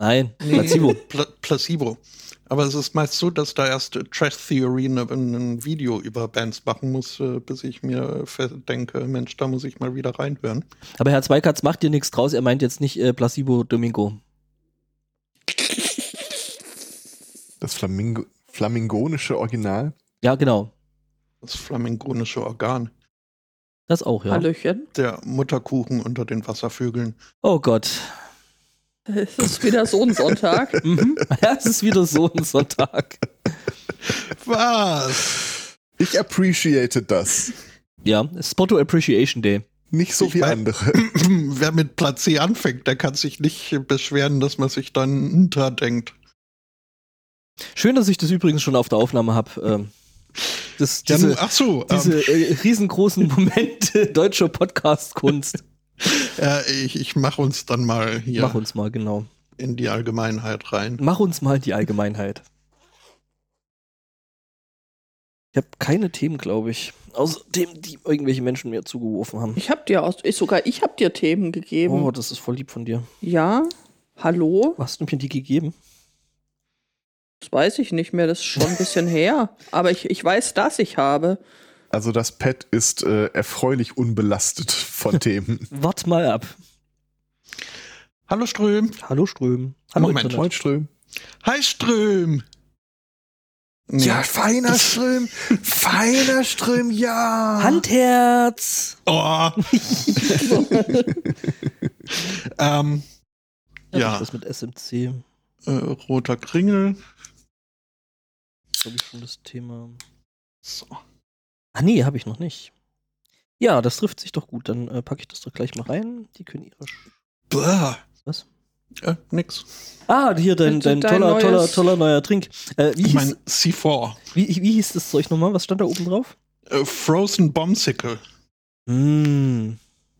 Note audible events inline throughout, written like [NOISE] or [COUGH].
Nein, Placebo. Pla Placebo. Aber es ist meist so, dass da erst Trash Theory ein Video über Bands machen muss, äh, bis ich mir denke, Mensch, da muss ich mal wieder reinhören. Aber Herr Zweikatz macht dir nichts draus, er meint jetzt nicht äh, Placebo Domingo. Das Flamingo flamingonische Original? Ja, genau. Das flamingonische Organ. Das auch, ja. Hallöchen. Der Mutterkuchen unter den Wasservögeln. Oh Gott. Es ist wieder so ein Sonntag. [LAUGHS] mhm. Ja, es ist wieder so ein Sonntag. Was? Ich appreciate das. Ja, Spotto Appreciation Day. Nicht so Ich wie mein- andere. [CLEARS THROAT] Wer mit Platz C anfängt, der kann sich nicht beschweren, dass man sich dann unterdenkt. Schön, dass ich das übrigens schon auf der Aufnahme habe. Ähm, das, diese, Ach so, diese ähm, äh, riesengroßen Momente [LAUGHS] deutscher Podcast-Kunst. Äh, ich, ich mache uns dann mal hier Mach uns mal, genau. in die Allgemeinheit rein. Mach uns mal die Allgemeinheit. Ich habe keine Themen, glaube ich. Außer Themen, die irgendwelche Menschen mir zugeworfen haben. Ich hab dir aus, ich, sogar ich hab dir Themen gegeben. Oh, das ist voll lieb von dir. Ja? Hallo? Was hast du mir die gegeben? Das weiß ich nicht mehr, das ist schon ein bisschen her. Aber ich, ich weiß, dass ich habe. Also das Pad ist äh, erfreulich unbelastet von [LAUGHS] Themen. Wart mal ab. Hallo Ström. Hallo Ström. Hallo Moment. Moin Ström. Hi Ström. Nee. feiner Ström. Feiner Ström, ja. Handherz. Oh. [LAUGHS] ähm, Ja. Das mit SMC. äh, roter Kringel. Habe ich schon das Thema. So. Ah, nee, habe ich noch nicht. Ja, das trifft sich doch gut. Dann äh, packe ich das doch gleich mal rein. Die können ihre. Sch Blah. Was? Äh, nix. Ah, hier dein, dein, dein toller, neues- toller, toller neuer Trink. Äh, wie, Ich hieß, meine C4. wie, wie hieß das Zeug nochmal? Was stand da oben drauf? Äh, Frozen Bombsicle. Mm.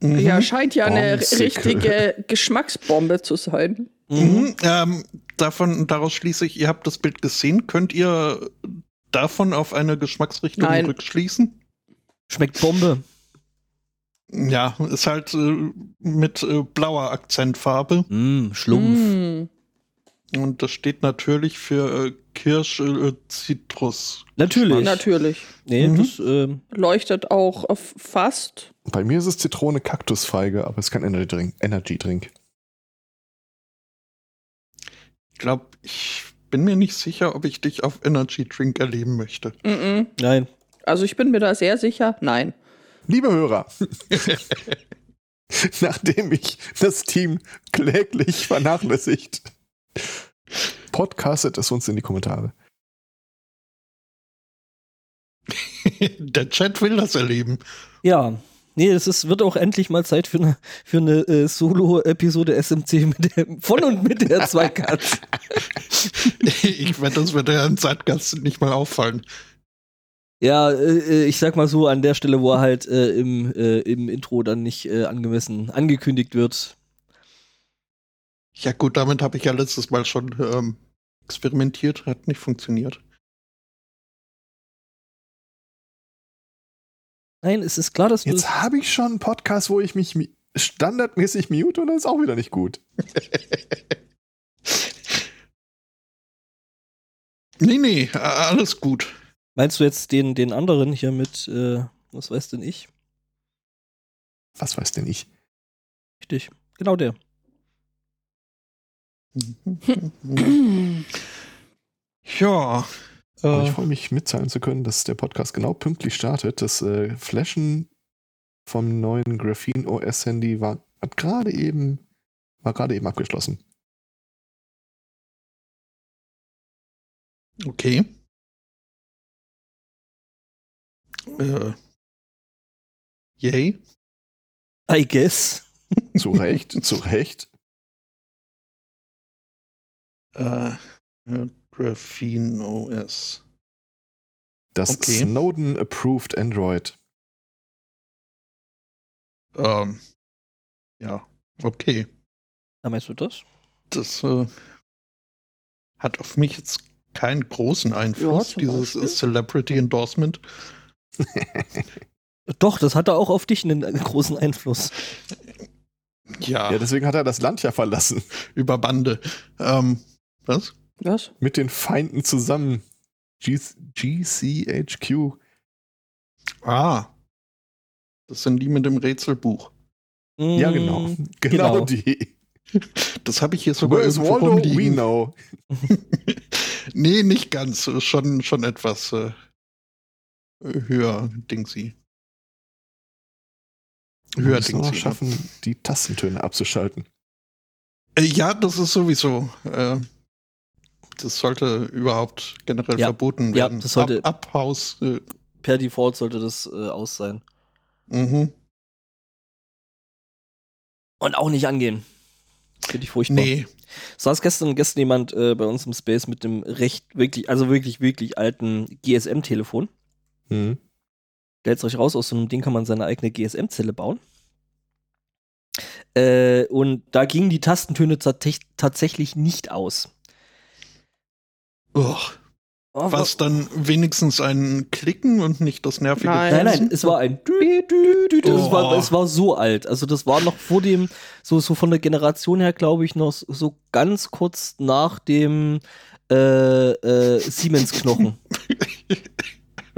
Mhm. Ja, scheint ja eine richtige [LAUGHS] Geschmacksbombe zu sein. Mhm. Mhm. Ähm, davon, daraus schließe ich, ihr habt das Bild gesehen. Könnt ihr davon auf eine Geschmacksrichtung Nein. rückschließen? Schmeckt Bombe. Ja, ist halt äh, mit äh, blauer Akzentfarbe. Mm, Schlumpf. Mm. Und das steht natürlich für äh, Kirsch, äh, Zitrus. Natürlich. Natürlich. Nee, Mhm. das, ähm, Leuchtet auch auf fast. Bei mir ist es Zitrone Kaktusfeige, aber es ist kein Energy Drink. Energy Drink. Ich glaube, ich bin mir nicht sicher, ob ich dich auf Energy Drink erleben möchte. Mm -mm. nein. Also ich bin mir da sehr sicher. Nein. Liebe Hörer, [LAUGHS] nachdem ich das Team kläglich vernachlässigt, podcastet es uns in die Kommentare. Der Chat will das erleben. Ja. Nee, es ist, wird auch endlich mal Zeit für eine, für eine äh, Solo-Episode SMC mit der, von und mit der Zweikatz. [LAUGHS] ich wette, das wird der Zeitgast nicht mal auffallen. Ja, äh, ich sag mal so, an der Stelle, wo er halt äh, im, äh, im Intro dann nicht äh, angemessen angekündigt wird. Ja gut, damit habe ich ja letztes Mal schon ähm, experimentiert, hat nicht funktioniert. Nein, es ist klar, dass du. Jetzt habe ich schon einen Podcast, wo ich mich mi- standardmäßig mute und das ist auch wieder nicht gut. [LAUGHS] Nee, nee, alles gut. Meinst du jetzt den, den anderen hier mit, äh, was weiß denn ich? Was weiß denn ich? Richtig. Genau der. [LAUGHS] ja. Aber ich Äh, freue mich mitteilen zu können, dass der Podcast genau pünktlich startet. Das äh, Flashen vom neuen Graphene OS Handy war gerade eben war gerade eben abgeschlossen. okay. Äh, yay. I guess. Zu Recht, zu Recht. Äh, äh, Graphene OS. Das Okay. Snowden approved Android. Ähm, ja, okay. Na, meinst du das? Das äh, hat auf mich jetzt keinen großen Einfluss, zum dieses Beispiel. Celebrity Endorsement. [LAUGHS] Doch, das hatte auch auf dich einen, einen großen Einfluss. Ja, Ja, deswegen hat er das Land ja verlassen. über Bande. Ähm, was? Was? Mit den Feinden zusammen. G GCHQ. Ah. Das sind die mit dem Rätselbuch. Ja, Mm, genau. [LAUGHS] Genau, genau. die. Das habe ich hier sogar Where is irgendwo Waldo? We rumliegen. know. [LAUGHS] nee, nicht ganz. Ist Schon, schon etwas äh, höher, Dingsy. Wir Höher müssen noch Dingsy. schaffen, die Tastentöne abzuschalten. Äh, ja, das ist sowieso. Äh, das sollte überhaupt generell Ja. verboten Ja, werden. das sollte- Ab, Abhaus. Äh, Per Default sollte das äh, aus sein. mhm. Und auch nicht angehen. Finde ich furchtbar. Nee. saß gestern, gestern jemand äh, bei uns im Space mit dem recht, wirklich, also wirklich, wirklich alten GSM-Telefon. Hm. Stellt euch raus, aus so einem Ding kann man seine eigene GSM-Zelle bauen. Äh, und da gingen die Tastentöne tatsächlich nicht aus. Uch. Oh, Was dann wenigstens ein Klicken und nicht das nervige Nein. Nein, nein, Piepsen? es war ein Dü, Dü, Dü, Dü. Es, war, Oh. es war so alt. Also das war noch vor dem, so, so von der Generation her, glaube ich, noch so ganz kurz nach dem äh, äh, Siemens-Knochen.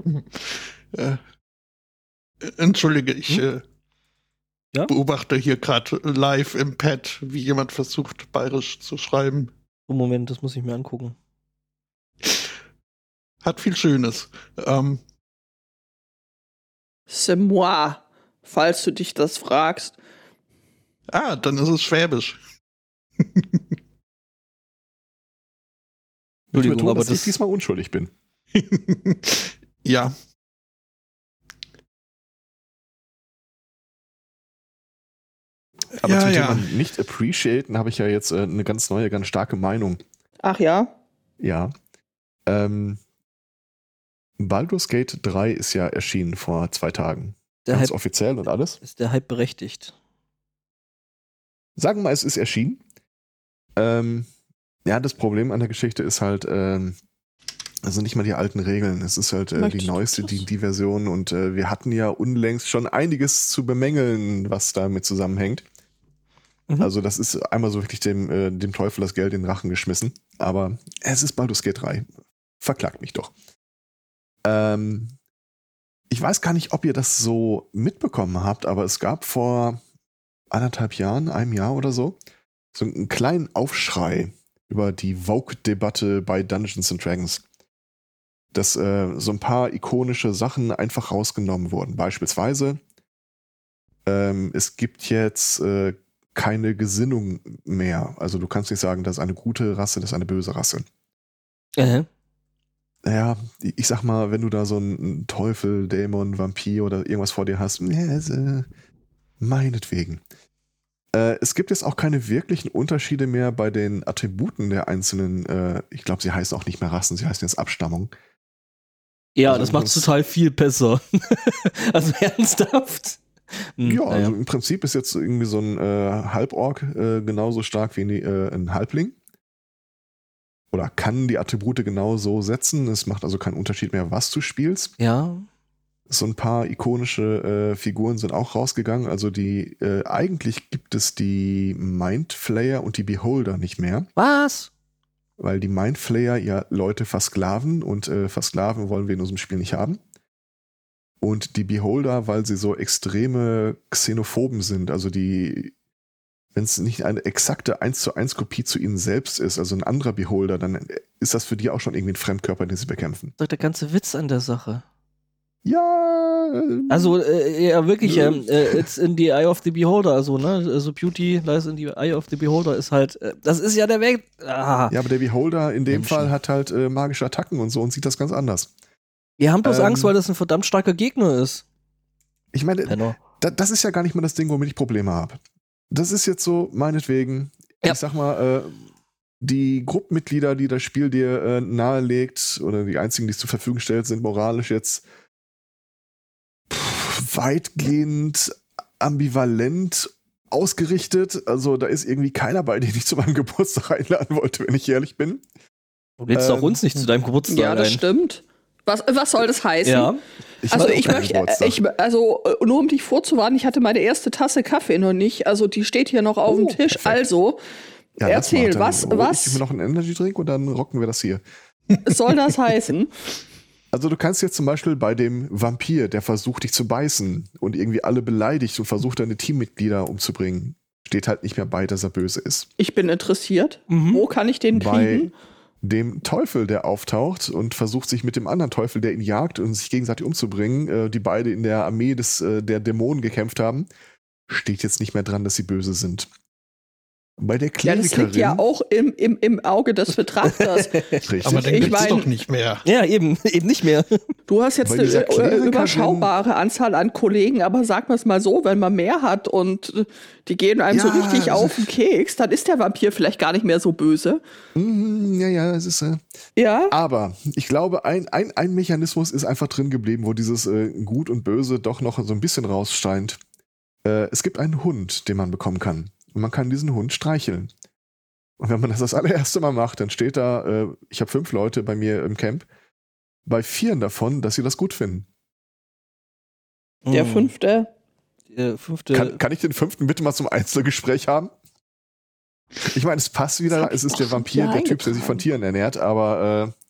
[LAUGHS] äh, entschuldige, ich Hm? äh, Ja? beobachte hier gerade live im Pad, wie jemand versucht, bayerisch zu schreiben. Oh, Moment, das muss ich mir angucken. Hat viel Schönes. Ähm, C'est moi, falls du dich das fragst. ah, dann ist es Schwäbisch. Will ich mir Entschuldigung, tun, aber dass ich das- diesmal unschuldig bin. [LAUGHS] ja. Aber Ja, zum ja. Thema nicht appreciaten habe ich ja jetzt äh, eine ganz neue, ganz starke Meinung. Ach ja? Ja. Ähm, Baldur's Gate 3 ist ja erschienen vor zwei Tagen. Der ganz Hype, offiziell und alles. ist der Hype berechtigt? Sagen wir mal, es ist erschienen. Ähm, ja, das Problem an der Geschichte ist halt, ähm, also nicht mal die alten Regeln. Es ist halt äh, die neueste? D&D-Version und äh, wir hatten ja unlängst schon einiges zu bemängeln, was damit zusammenhängt. Mhm. Also das ist einmal so wirklich dem, äh, dem Teufel das Geld in den Rachen geschmissen. Aber es ist Baldur's Gate 3. Verklagt mich doch. Ähm, ich weiß gar nicht, ob ihr das so mitbekommen habt, aber es gab vor anderthalb Jahren, einem Jahr oder so, so einen kleinen Aufschrei über die Vogue-Debatte bei Dungeons and Dragons. Dass äh, so ein paar ikonische Sachen einfach rausgenommen wurden. Beispielsweise, ähm, es gibt jetzt äh, keine Gesinnung mehr. Also du kannst nicht sagen, das ist eine gute Rasse, das ist eine böse Rasse. Äh, Naja, ich sag mal, wenn du da so einen Teufel, Dämon, Vampir oder irgendwas vor dir hast, äh, meinetwegen. Äh, es gibt jetzt auch keine wirklichen Unterschiede mehr bei den Attributen der einzelnen, äh, ich glaube, sie heißen auch nicht mehr Rassen, sie heißen jetzt Abstammung. ja, Also das macht total viel besser. [LAUGHS] also ernsthaft. Hm, ja, also im Prinzip ist jetzt irgendwie so ein äh, Halborg äh, genauso stark wie äh, ein Halbling. Oder kann die Attribute genauso setzen. Es macht also keinen Unterschied mehr, was du spielst. ja. So ein paar ikonische äh, Figuren sind auch rausgegangen. Also die äh, eigentlich gibt es die Mindflayer und die Beholder nicht mehr, Was? weil die Mindflayer ja Leute versklaven und äh, versklaven wollen wir in unserem Spiel nicht haben. Und die Beholder, weil sie so extreme Xenophoben sind, also die, wenn es nicht eine exakte 1 zu 1 Kopie zu ihnen selbst ist, also ein anderer Beholder, dann ist das für die auch schon irgendwie ein Fremdkörper, den sie bekämpfen. Das ist doch der ganze Witz an der Sache. Ja. äh, Also, äh, ja, wirklich, ähm, äh, it's in the eye of the beholder, also, ne, also Beauty lies in the eye of the beholder ist halt, äh, das ist ja der Weg. Ah. Ja, aber der Beholder in dem Menschen. Fall hat halt äh, magische Attacken und so und sieht das ganz anders. Wir haben bloß Ähm, Angst, weil das ein verdammt starker Gegner ist. Ich meine, da, das ist ja gar nicht mal das Ding, womit ich Probleme habe. Das ist jetzt so, meinetwegen, Ja. ich sag mal, äh, die Gruppenmitglieder, die das Spiel dir äh, nahelegt, oder die einzigen, die es zur Verfügung stellt, sind moralisch jetzt pff, weitgehend ambivalent ausgerichtet. Also da ist irgendwie keiner bei, den ich zu meinem [LAUGHS] Geburtstag einladen wollte, wenn ich ehrlich bin. Du lädst auch ähm, uns nicht zu deinem Geburtstag Ja, das ein. stimmt. Was, was soll das heißen? Ja. Ich Also ich möchte, ich, also äh, nur um dich vorzuwarnen, ich hatte meine erste Tasse Kaffee noch nicht. Also die steht hier noch auf Oh, dem Tisch. perfekt. Also Ja, erzähl, was, hol Ich was mir noch einen Energy Drink und dann rocken wir das hier. soll das heißen? [LAUGHS] Also du kannst jetzt zum Beispiel bei dem Vampir, der versucht dich zu beißen und irgendwie alle beleidigt und versucht deine Teammitglieder umzubringen, steht halt nicht mehr bei, dass er böse ist. Ich bin interessiert. Mhm. Wo kann ich den Bei kriegen? Dem Teufel, der auftaucht und versucht sich mit dem anderen Teufel, der ihn jagt und sich gegenseitig umzubringen, äh, die beide in der Armee des, äh, der Dämonen gekämpft haben, steht jetzt nicht mehr dran, dass sie böse sind. Bei der Ja, Klerikerin, das liegt ja auch im, im, im Auge des Betrachters. [LAUGHS] richtig, Aber den Ich mein- doch nicht mehr. Ja, eben, [LAUGHS] eben nicht mehr. Du hast jetzt eine äh, Klerikerin- überschaubare Anzahl an Kollegen, aber sag mal es mal so, wenn man mehr hat und äh, die gehen einem so Ja, richtig also- auf den Keks, dann ist der Vampir vielleicht gar nicht mehr so böse. Mhm, ja, ja, es ist. Äh, Ja? Aber ich glaube, ein, ein, ein Mechanismus ist einfach drin geblieben, wo dieses äh, Gut und Böse doch noch so ein bisschen rausscheint. Äh, es gibt einen Hund, den man bekommen kann. Und man kann diesen Hund streicheln. Und wenn man das das allererste Mal macht, dann steht da, äh, ich habe fünf Leute bei mir im Camp, bei vieren davon, dass sie das gut finden. Der Mhm. fünfte. Der fünfte. Kann, kann ich den fünften bitte mal zum Einzelgespräch haben? Ich meine, es passt wieder, es ist der Vampir, der Typ, der sich von. Tieren ernährt, aber äh,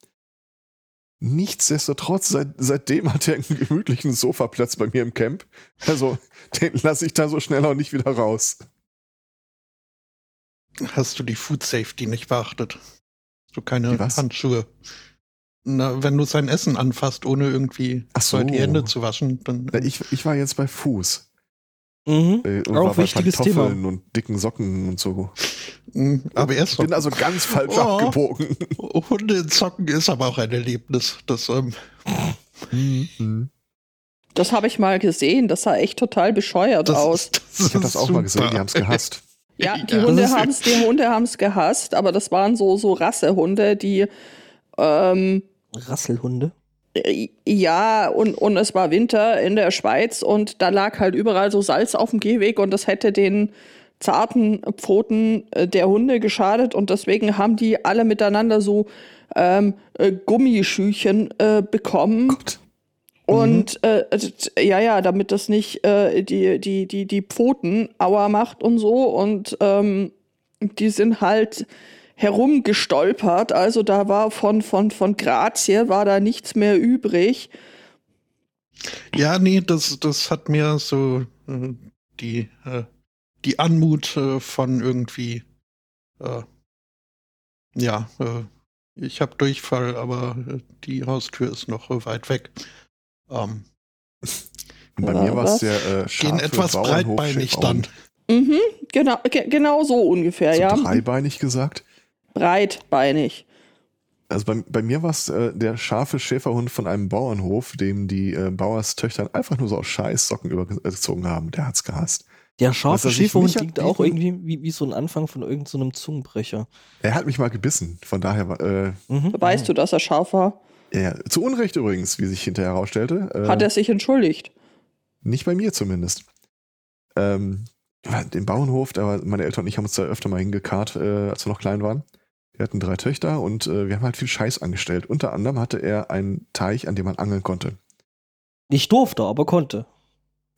nichtsdestotrotz, seit, seitdem hat er einen gemütlichen Sofaplatz bei mir im Camp. Also, den lasse ich da so schnell auch nicht wieder raus. Hast du die Food Safety nicht beachtet? Hast du keine? Handschuhe? Na, wenn du sein Essen anfasst, ohne irgendwie Ach so. die Hände zu waschen, dann. Na, Ich, ich war jetzt bei Fuß. Mhm. Äh, und Auch war bei wichtiges Pantoffeln und dicken Socken und so. Mm, aber erst Ich bin also ganz falsch Oh. abgebogen. Hunde in Socken ist aber auch ein Erlebnis. Das, ähm, Mhm. Das habe ich mal gesehen. Das sah echt total bescheuert das, aus. das Ich habe das auch mal gesehen, die haben es gehasst. Ja, die Ja, Hunde das ist- haben es, die Hunde haben es gehasst, aber das waren so so Rassehunde, die ähm, Rasselhunde. äh, ja und und es war Winter in der Schweiz und da lag halt überall so Salz auf dem Gehweg und das hätte den zarten Pfoten äh, der Hunde geschadet und deswegen haben die alle miteinander so ähm, äh, Gummischüchen äh, bekommen. Gott. Und äh, äh, ja, ja, damit das nicht äh, die, die, die, die Pfoten Aua macht und so. Und ähm, die sind halt herumgestolpert. Also da war von, von, von Grazie war da nichts mehr übrig. Ja, nee, das, das hat mir so äh, die, äh, die Anmut äh, von irgendwie, äh, ja, äh, ich habe Durchfall, aber äh, die Haustür ist noch weit weg. Ähm, Und bei Ja, mir war es was? der äh, gehen etwas breitbeinig dann. Mhm, genau, ge genau so ungefähr, So ja. dreibeinig gesagt. Breitbeinig. Also bei, bei mir war es äh, der scharfe Schäferhund von einem Bauernhof, dem die äh, Bauerstöchtern einfach nur so aus Scheißsocken übergezogen haben. Der hat's gehasst. Der Was scharfe sich Schäferhund klingt auch irgendwie wie, wie so ein Anfang von irgendeinem so einem Zungenbrecher. Er hat mich mal gebissen. Von daher war, äh, Mhm. Weißt du, dass er scharf war? Ja, zu Unrecht übrigens, wie sich hinterher herausstellte. Äh, Hat er sich entschuldigt? Nicht bei mir zumindest. Ähm, den Bauernhof, da war, meine Eltern und ich haben uns da öfter mal hingekarrt, äh, als wir noch klein waren. Wir hatten drei Töchter und äh, wir haben halt viel Scheiß angestellt. Unter anderem hatte er einen Teich, an dem man angeln konnte. Nicht durfte, aber konnte.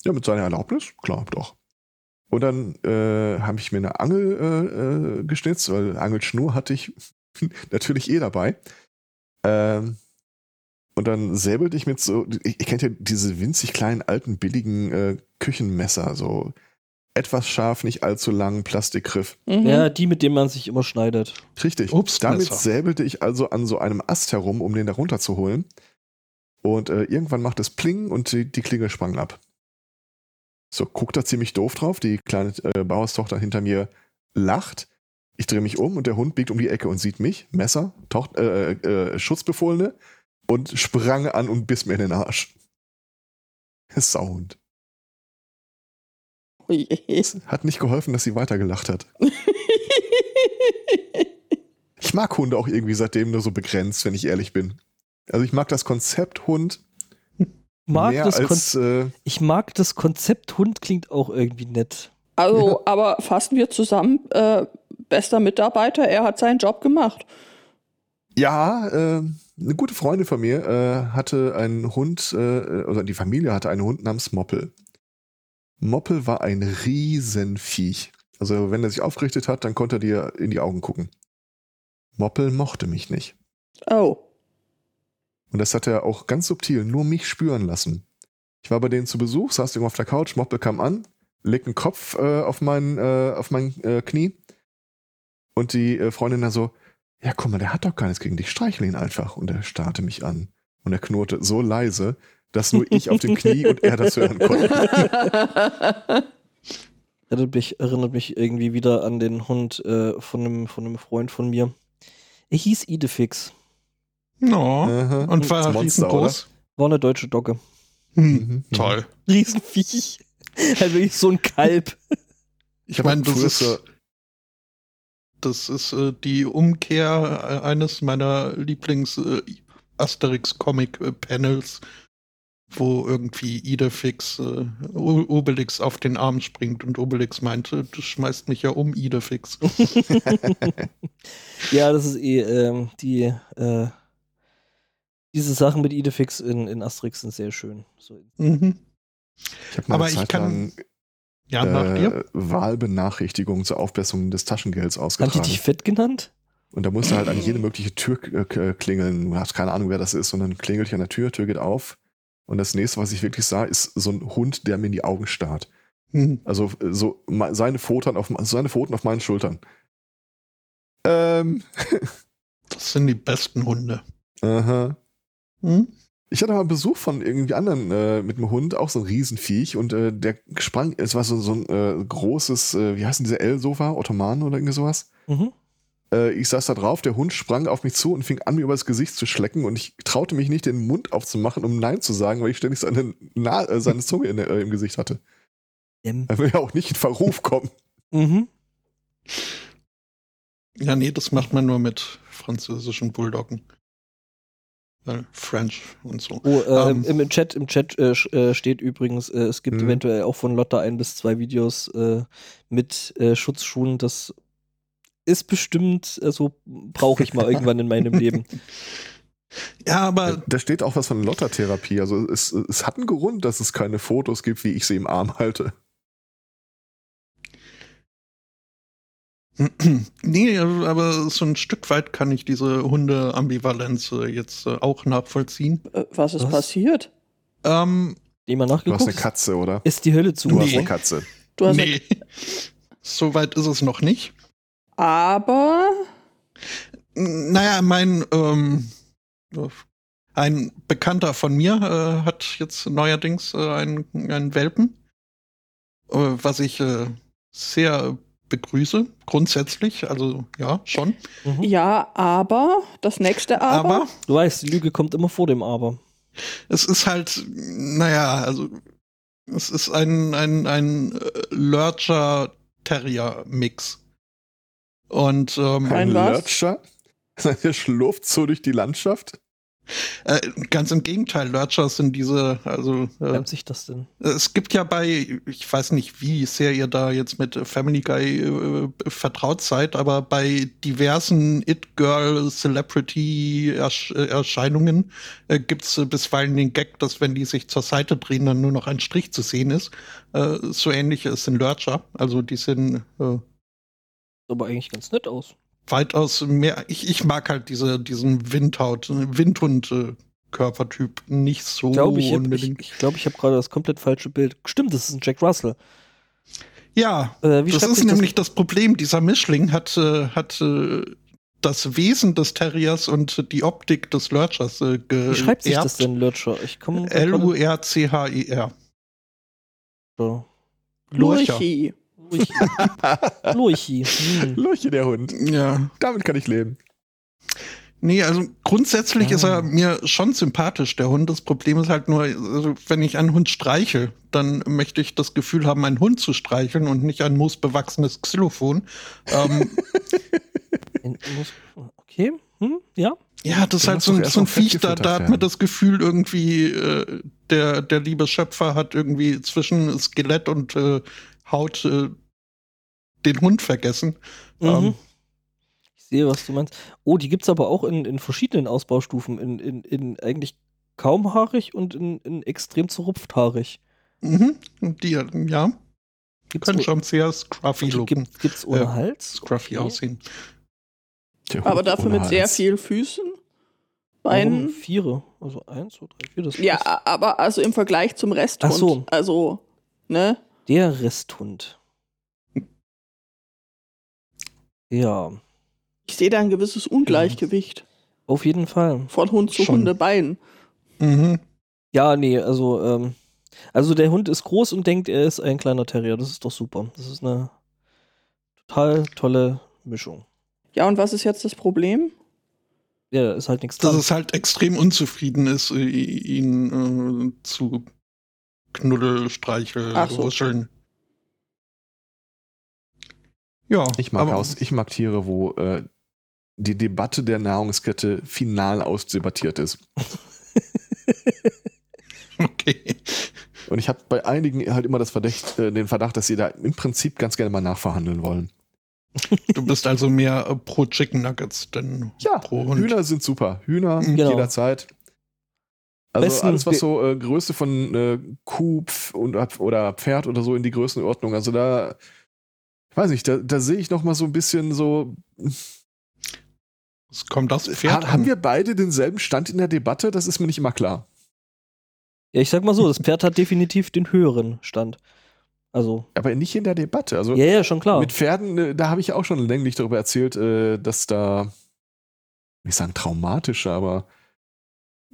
Ja, mit seiner Erlaubnis? Klar, doch. Und dann äh, habe ich mir eine Angel äh, äh, geschnitzt, weil Angelschnur hatte ich [LAUGHS] natürlich eh dabei. Ähm, und dann säbelte ich mit so, ich, ich kennt ja diese winzig kleinen, alten, billigen äh, Küchenmesser, so etwas scharf, nicht allzu lang, Plastikgriff. Mhm. Ja, die, mit denen man sich immer schneidet. Richtig. Obstmesser. Damit säbelte ich also an so einem Ast herum, um den da runterzuholen. Und äh, irgendwann macht es Pling und die, die Klinge sprang ab. So, guckt da ziemlich doof drauf. Die kleine äh, Bauerstochter hinter mir lacht. Ich drehe mich um und der Hund biegt um die Ecke und sieht mich, Messer, Toch äh, äh, Schutzbefohlene, und sprang an und biss mir in den Arsch. Sauhund. Oh je. Es hat nicht geholfen, dass sie weitergelacht hat. Ich mag Hunde auch irgendwie seitdem nur so begrenzt, wenn ich ehrlich bin. Also ich mag das Konzept Hund Mag mehr das Kon als äh, ich mag das Konzept Hund klingt auch irgendwie nett. Also, aber fassen wir zusammen, äh, bester Mitarbeiter, er hat seinen Job gemacht. ja, äh, eine gute Freundin von mir äh, hatte einen Hund, äh, oder die Familie hatte einen Hund namens Moppel. Moppel war ein Riesenviech. Also wenn er sich aufgerichtet hat, dann konnte er dir in die Augen gucken. Moppel mochte mich nicht. Oh. Und das hat er auch ganz subtil nur mich spüren lassen. Ich war bei denen zu Besuch, saß irgendwo auf der Couch, Moppel kam an, legte einen Kopf äh, auf mein, äh, auf mein äh, Knie und die äh, Freundin dann so, ja guck mal, der hat doch gar nichts gegen dich, streichel ihn einfach. Und er starrte mich an und er knurrte so leise, dass nur ich auf dem Knie und er das hören konnte. [LAUGHS] Erinnert mich, erinnert mich irgendwie wieder an den Hund äh, von, einem, von einem Freund von mir. Er hieß Idefix. No. Aha. Und war Das Monster, riesengroß. War eine deutsche Dogge. Hm, Mhm. Toll. [LAUGHS] Riesenviech. halt wirklich so ein Kalb. Ich meine, das früher ist, so- das ist äh, die Umkehr äh, eines meiner Lieblings-Asterix-Comic-Panels, wo irgendwie Idefix äh, Obelix auf den Arm springt und Obelix meinte, du schmeißt mich ja um, Idefix. [LAUGHS] ja, das ist eh ähm, die äh, diese Sachen mit Idefix in, in Asterix sind sehr schön. So, Mhm. Ich habe mal Aber eine ich Zeit kann- lang Ja, nach dir. äh, Wahlbenachrichtigungen zur Aufbesserung des Taschengelds haben die ausgetragen. dich fett genannt? Und da musst du halt an jede mögliche Tür äh, klingeln. Du hast keine Ahnung, wer das ist, und dann klingelt ich an der Tür, Tür geht auf. Und das nächste, was ich wirklich sah, ist so ein Hund, der mir in die Augen starrt. Hm. Also äh, so seine Pfoten auf, seine Pfoten auf meinen Schultern. Ähm, Das sind die besten Hunde. aha. Hm? Ich hatte mal Besuch von irgendwie anderen äh, mit einem Hund, auch so ein Riesenviech, und äh, der sprang, es war so, so ein äh, großes, äh, wie heißt denn diese L-Sofa, Ottoman oder irgendwie sowas. Mhm. Äh, ich saß da drauf, der Hund sprang auf mich zu und fing an, mir übers Gesicht zu schlecken und ich traute mich nicht, den Mund aufzumachen, um Nein zu sagen, weil ich ständig seine, Na äh, seine Zunge in, äh, im Gesicht hatte. Ähm, Er will ja auch nicht in Verruf kommen. Mhm. Ja, nee, das macht man nur mit französischen Bulldoggen. Weil French und so. Oh, äh, Ähm. im, im Chat, im Chat äh, äh, steht übrigens, äh, es gibt Mhm. eventuell auch von Lotta ein bis zwei Videos äh, mit äh, Schutzschuhen. Das ist bestimmt, also brauche ich mal [LAUGHS] irgendwann in meinem Leben. Ja, aber Da steht auch was von Lottertherapie. Also es, es hat einen Grund, dass es keine Fotos gibt, wie ich sie im Arm halte. [CLEARS THROAT] nee, aber so ein Stück weit kann ich diese Hunde-Ambivalenz äh, jetzt äh, auch nachvollziehen. Äh, Was ist Was? passiert? Ähm, Jemand Du hast nachgeguckt? eine Katze, oder? Ist die Hölle zu? Du hast Nee. eine Katze. Du hast nee, so weit ist es noch nicht. aber Naja, mein ähm, ein Bekannter von mir äh, hat jetzt neuerdings äh, einen, einen Welpen, äh, was ich äh, sehr begrüße, grundsätzlich. Also ja, schon. Mhm. ja, aber das nächste aber. Aber Du weißt, die Lüge kommt immer vor dem Aber. es ist halt, naja, also es ist ein, ein, ein äh, Lurcher-Terrier-Mix. Und ähm, Ein? Lurcher? [LAUGHS] Der schlurft so durch die Landschaft. Äh, ganz im Gegenteil, Lurcher sind diese, also äh, Reimt sich das denn? Es gibt ja bei, ich weiß nicht, wie sehr ihr da jetzt mit Family Guy äh, vertraut seid, aber bei diversen It-Girl-Celebrity-Erscheinungen äh, gibt es äh, bisweilen den Gag, dass wenn die sich zur Seite drehen, dann nur noch ein Strich zu sehen ist. Äh, so ähnlich ist ein Lurcher. Also die sind äh, aber eigentlich ganz nett aus. Weitaus mehr. Ich, ich mag halt diese, diesen Windhaut, Windhund-Körpertyp nicht so Ich glaube, ich habe ich, unbedingt. ich, glaub, ich hab gerade das komplett falsche Bild. Stimmt, das ist ein Jack Russell. ja, Äh, das ist nämlich das? Problem. Dieser Mischling hat, äh, hat äh, das Wesen des Terriers und die Optik des Lurchers äh. Wie schreibt sich das denn, Lurcher? Ich komme L-U-R-C-H-I-R. Lurcher. Lurchi. Lurchi. [LAUGHS] Lurchi. Hm. Lurche, der Hund. Ja. Damit kann ich leben. Nee, also grundsätzlich Ah. ist er mir schon sympathisch, der Hund. Das Problem ist halt nur, also wenn ich einen Hund streichel, dann möchte ich das Gefühl haben, einen Hund zu streicheln und nicht ein moosbewachsenes Xylophon. ähm, [LAUGHS] Okay, hm? ja. Ja, das ist halt so ein, so ein Viech, da, da hat man das Gefühl, irgendwie, äh, der, der liebe Schöpfer hat irgendwie zwischen Skelett und äh, Haut äh, den Hund vergessen. Mhm. Ähm, ich sehe, was du meinst. Oh, die gibt's aber auch in, in verschiedenen Ausbaustufen. In, in, in eigentlich kaum haarig und in, in extrem zerrupfthaarig. Mhm. Die, ja, Gibt's können schon sehr scruffy und looken. gibt, gibt's ohne Äh, Hals? Scruffy Okay. aussehen. Aber dafür mit sehr Hals. viel Füßen. Warum Beinen. Viere. Also eins, zwei, drei, vier. Das Ja, aber also im Vergleich zum Resthund. Ach so. Also, ne? Der Resthund. Ja, Ich sehe da ein gewisses Ungleichgewicht auf jeden Fall. von Hund zu Schon. Hundebein. Mhm. Ja, nee, also, ähm, also der Hund ist groß und denkt, er ist ein kleiner Terrier. Das ist doch super. Das ist eine total tolle Mischung. Ja, und was ist jetzt das Problem? Ja, da ist halt nichts Dass dran. es halt extrem unzufrieden ist, ihn äh, zu Knuddel, Streichel, Ach so. Ruscheln. Ja, Ich mag, aus, ich mag Tiere, wo äh, die Debatte der Nahrungskette final ausdebattiert ist. [LAUGHS] Okay. Und ich habe bei einigen halt immer das Verdacht, äh, den Verdacht, dass sie da im Prinzip ganz gerne mal nachverhandeln wollen. Du bist also mehr äh, pro Chicken Nuggets denn Ja, pro Hund. Hühner sind super. Hühner Genau. jederzeit. Also Besten- alles, was so äh, Größe von äh, Kuh und, oder Pferd oder so in die Größenordnung. Also da, ich weiß nicht, da, da sehe ich noch mal so ein bisschen so. Es kommt das Pferd Ha, haben wir beide denselben Stand in der Debatte? Das ist mir nicht immer klar. Ja, ich sag mal so, das Pferd hat definitiv den höheren Stand. Also, Aber nicht in der Debatte. Also ja, ja, schon klar. mit Pferden, äh, da habe ich auch schon länglich darüber erzählt, äh, dass da, nicht sagen traumatische, aber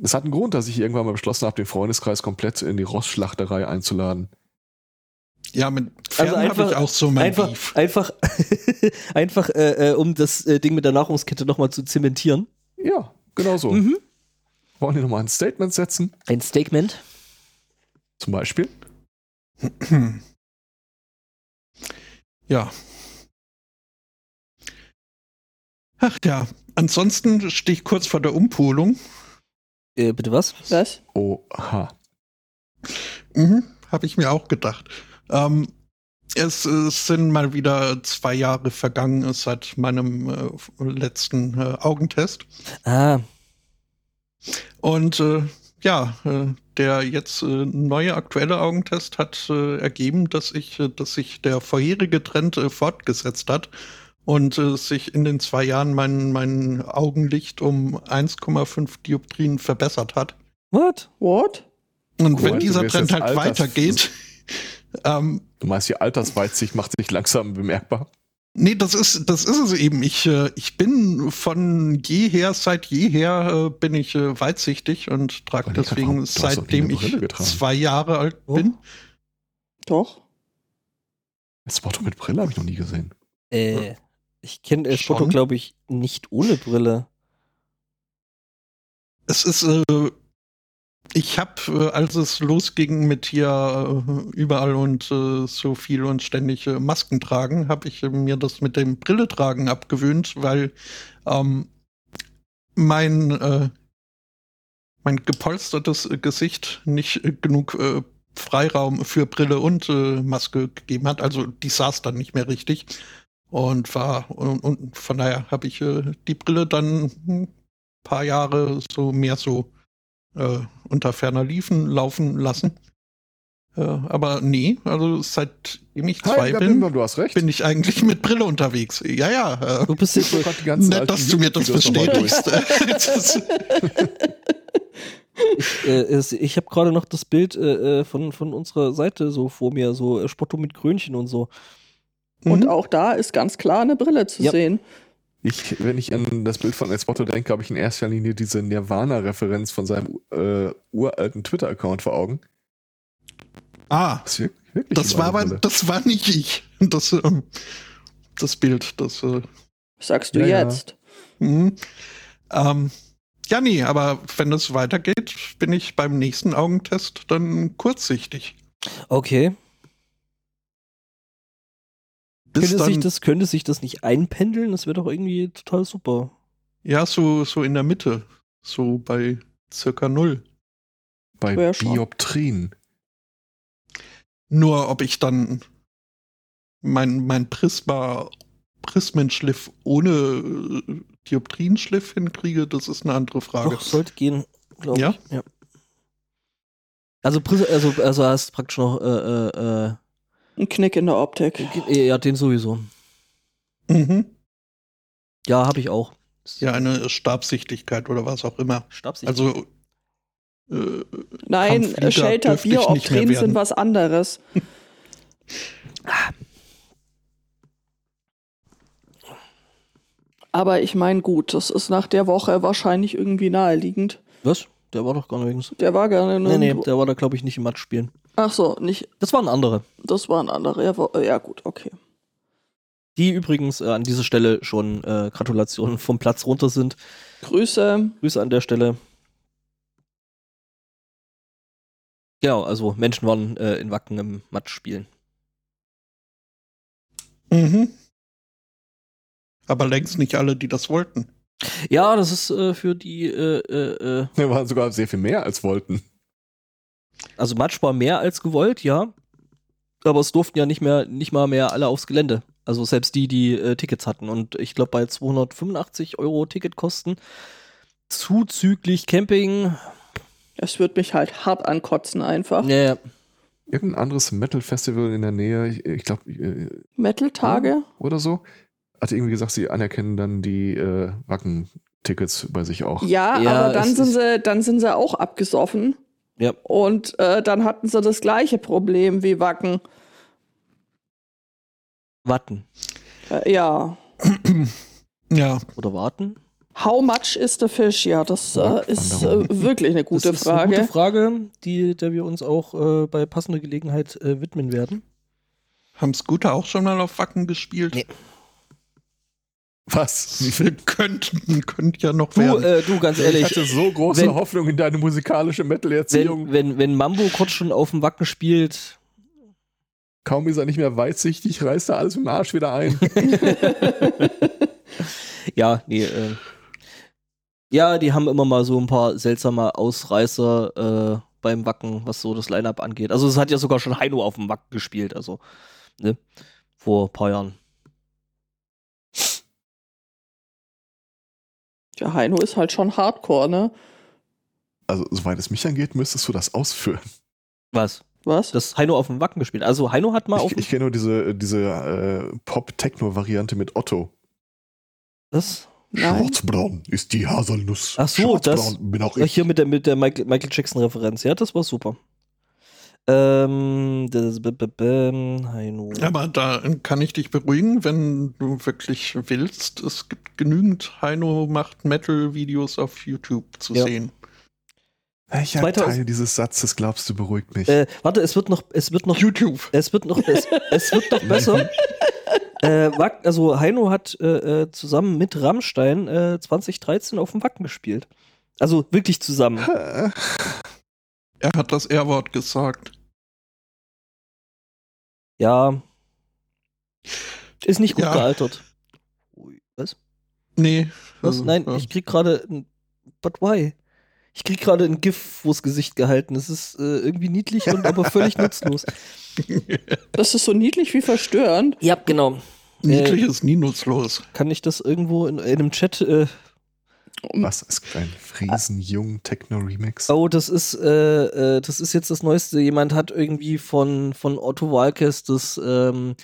es hat einen Grund, dass ich irgendwann mal beschlossen habe, den Freundeskreis komplett in die Rossschlachterei einzuladen. Ja, mit Pferden Also habe einfach- ich auch so mein einfach, Beef. einfach, [LAUGHS] einfach, äh, äh, um das äh, Ding mit der Nahrungskette nochmal zu zementieren. Ja, genau so. Mhm. Wollen die nochmal ein Statement setzen? Ein Statement. Zum Beispiel? [CLEARS THROAT] Ja. Ach ja, ansonsten stehe ich kurz vor der Umpolung. Äh, bitte was? Was? Oha. Mhm, habe ich mir auch gedacht. Ähm, es, es sind mal wieder zwei Jahre vergangen seit meinem äh, letzten äh, Augentest. Ah, Und äh, ja, äh, der jetzt äh, neue aktuelle Augentest hat äh, ergeben, dass ich, äh, dass sich der vorherige Trend äh, fortgesetzt hat und äh, sich in den zwei Jahren mein, mein Augenlicht um 1,5 Dioptrien verbessert hat. what? What? Und Cool, wenn dieser Trend halt alters- weitergeht, [LAUGHS] ähm, Du meinst, die Altersweitsicht macht sich langsam bemerkbar? Nee, das ist, das ist es eben. Ich, äh, ich bin von jeher, seit jeher äh, bin ich äh, weitsichtig und trage deswegen, seitdem ich zwei Jahre alt Oh. bin. Doch. Das Spotto mit Brille habe ich noch nie gesehen. Äh, ich kenne äh, Spotto, Schon? glaube ich, nicht ohne Brille. Es ist, äh, ich habe, äh, als es losging mit hier äh, überall und äh, so viel und ständig äh, Masken tragen, habe ich äh, mir das mit dem Brille tragen abgewöhnt, weil ähm, mein, äh, mein gepolstertes Gesicht nicht genug Freiraum für Brille und Maske gegeben hat. Also die saß dann nicht mehr richtig und war und, und von daher habe ich äh, die Brille dann ein paar Jahre so mehr so äh, unter ferner Liefen laufen lassen. Äh, aber nee, also seitdem ich zwei Heiliger bin, Bimbam, du hast recht. bin ich eigentlich mit Brille unterwegs. Ja, ja. Äh, Du bist jetzt nett, dass du mir das bestätigst. Ich, äh, ich habe gerade noch das Bild äh, äh, von, von unserer Seite so vor mir, so äh, Spotto mit Krönchen und so. Und Mhm. auch da ist ganz klar eine Brille zu Ja. sehen. Ich, wenn ich an das Bild von El Spotto denke, habe ich in erster Linie diese Nirvana-Referenz von seinem äh, uralten Twitter-Account vor Augen. ah, Das, das war aber, das war nicht ich. Das, ähm, das Bild, das äh, Sagst du Ja, ja. jetzt. Mhm. Ähm, ja, nee, aber wenn es weitergeht, bin ich beim nächsten Augentest dann kurzsichtig. Okay. Bis Könnte sich, dann, das, könnte sich das nicht einpendeln? Das wäre doch irgendwie total super. ja, so, so in der Mitte. So bei circa null. Bei Ja, schon. Dioptrien. Nur ob ich dann mein, mein Prisma Prismenschliff ohne äh, Dioptrienschliff hinkriege, das ist eine andere Frage. Doch, sollte gehen, glaube Ja? ich. Ja. Also, also, also hast praktisch noch, äh, äh, Ein Knick in der Optik. ja, den sowieso. Mhm. Ja, habe ich auch. Ja, eine Stabsichtigkeit oder was auch immer. Stabsicht. Also äh, Nein, Shelter, Bioptrin werden. sind was anderes. [LAUGHS] Aber ich meine, gut, das ist nach der Woche wahrscheinlich irgendwie naheliegend. Was? Der war doch gar nirgends. Der war gar nicht. Nee, nee, der war da, glaube ich, nicht im Match spielen. Ach so, nicht. Das waren andere. Das war ein anderer. Ja, war- ja gut, okay. Die übrigens äh, an dieser Stelle schon äh, Gratulationen vom Platz runter sind. Grüße. Grüße an der Stelle. Genau, also Menschen waren äh, in Wacken im Match spielen. mhm. Aber längst nicht alle, die das wollten. Ja, das ist äh, für die, äh, äh, äh, Wir waren sogar sehr viel mehr als wollten. Also Match war mehr als gewollt, ja. Aber es durften ja nicht mehr, nicht mal mehr alle aufs Gelände. Also selbst die, die äh, Tickets hatten. Und ich glaube, bei 285 Euro Ticketkosten zuzüglich Camping. Es wird mich halt hart ankotzen einfach. Ja, ja. Irgendein anderes Metal-Festival in der Nähe, ich, ich glaube, äh, Metal-Tage? oder so, hatte irgendwie gesagt, sie anerkennen dann die äh, Wacken-Tickets bei sich auch. Ja, Ja, aber dann sind, sie, dann sind sie auch abgesoffen. Ja. Und äh, dann hatten sie das gleiche Problem wie Wacken. Watten. Äh, ja. [CLEARS THROAT] Ja, Oder warten? How much is the fish? Ja, das äh, ist äh, wirklich eine gute das ist Frage. Eine gute Frage, die, der wir uns auch äh, bei passender Gelegenheit äh, widmen werden. haben Scooter auch schon mal auf Wacken gespielt? Nee. Was? Wir könnten, könnte ja noch Du, werden. äh, du ganz Ich ehrlich, hatte so große wenn- Hoffnung in deine musikalische Metal-Erziehung. wenn, wenn, wenn Mambo kurz schon auf dem Wacken spielt, Kaum ist er nicht mehr weitsichtig, reißt er alles mit dem Arsch wieder ein. [LAUGHS] ja, nee, äh, ja, die haben immer mal so ein paar seltsame Ausreißer äh, beim Wacken, was so das Line-Up angeht. Also es hat ja sogar schon Heino auf dem Wacken gespielt, also, ne, vor ein paar Jahren. Ja, Heino ist halt schon Hardcore, ne? Also, soweit es mich angeht, müsstest du das ausführen. Was? Was? Das Heino auf dem Wacken gespielt. Also Heino hat mal auf Ich, ich kenne nur diese, diese äh, Pop-Techno-Variante mit Otto. das. Schwarzbraun ist die Haselnuss. Ach so, das- Schwarzbraun bin auch ich. hier mit der, mit der Michael, Michael Jackson-Referenz. Ja, das war super. Ähm, das, b, b, b. Aber da kann ich dich beruhigen, wenn du wirklich willst. Es gibt genügend Heino macht Metal-Videos auf YouTube zu Ja. sehen. Welcher 2000 Teil dieses Satzes glaubst du beruhigt mich? Äh, warte, es wird noch, es wird noch, YouTube. es wird noch, es, [LAUGHS] es wird noch besser. [LAUGHS] äh, also Heino hat äh, äh, zusammen mit Rammstein äh, 2013 auf dem Wacken gespielt. Also wirklich zusammen. Äh, [LAUGHS] Er hat das R-Wort gesagt. Ja. Ist nicht gut Ja. gealtert. Ui, Was? Nee. Was? äh, Nein, äh, ich krieg gerade ein. But why? Ich krieg gerade ein GIF vors Gesicht gehalten. Es ist äh, irgendwie niedlich und aber völlig [LAUGHS] nutzlos. Das ist so niedlich wie verstörend. Ja, genau. Niedlich ist nie nutzlos. Kann ich das irgendwo in, in einem Chat? Äh, was? Es gibt einen Friesenjungen Techno-Remix. oh, das ist, äh, äh, das ist jetzt das Neueste. Jemand hat irgendwie von, von Otto Walkes das, ähm,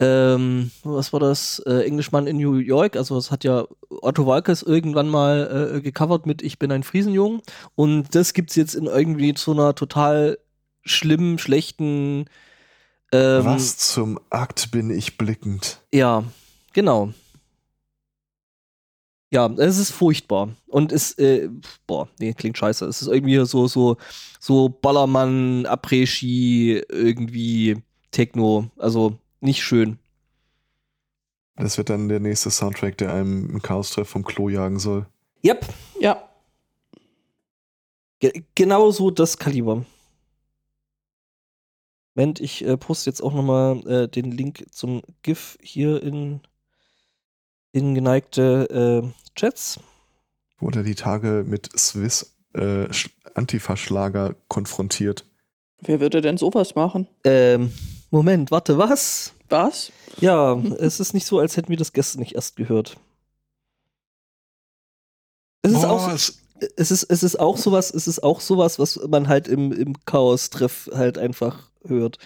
ähm, was war das? Äh, Englischmann in New York. Also, das hat ja Otto Walkes irgendwann mal äh, gecovert mit Ich bin ein Friesenjung. Und das gibt's jetzt in irgendwie so einer total schlimmen, schlechten. Ähm, Was zum Akt bin ich blickend. Ja, genau. Ja, es ist furchtbar. Und es, äh, boah, nee, klingt scheiße. Es ist irgendwie so, so, so Ballermann, Après-Ski, irgendwie Techno. Also nicht schön. Das wird dann der nächste Soundtrack, der einem einen Chaos-Treff vom Klo jagen soll. Yep, Ja. ge genau so das Kaliber. Moment, ich äh, poste jetzt auch nochmal äh, den Link zum GIF hier in, in geneigte Chats. Wurde er die Tage mit Swiss äh, Sch- Antifa-Schlager konfrontiert. Wer würde denn sowas machen? Ähm, Moment, warte, was? Was? Ja, es ist nicht so, als hätten wir das gestern nicht erst gehört. Es ist, Oh, auch, so- es, es, ist, es ist auch sowas, es ist auch sowas, was man halt im, im Chaos-Treff halt einfach hört.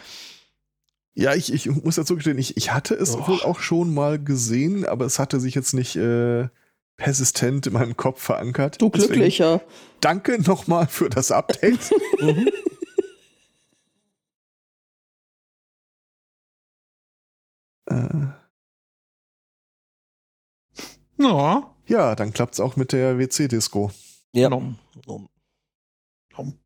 Ja, ich, ich muss dazu gestehen, ich, ich hatte es Och. wohl auch schon mal gesehen, aber es hatte sich jetzt nicht äh, persistent in meinem Kopf verankert. Du Deswegen Glücklicher. Danke nochmal für das Update. [LAUGHS] Mhm. äh, ja, ja, dann klappt's auch mit der WC-Disco. Ja. Nom. Nom. Nom.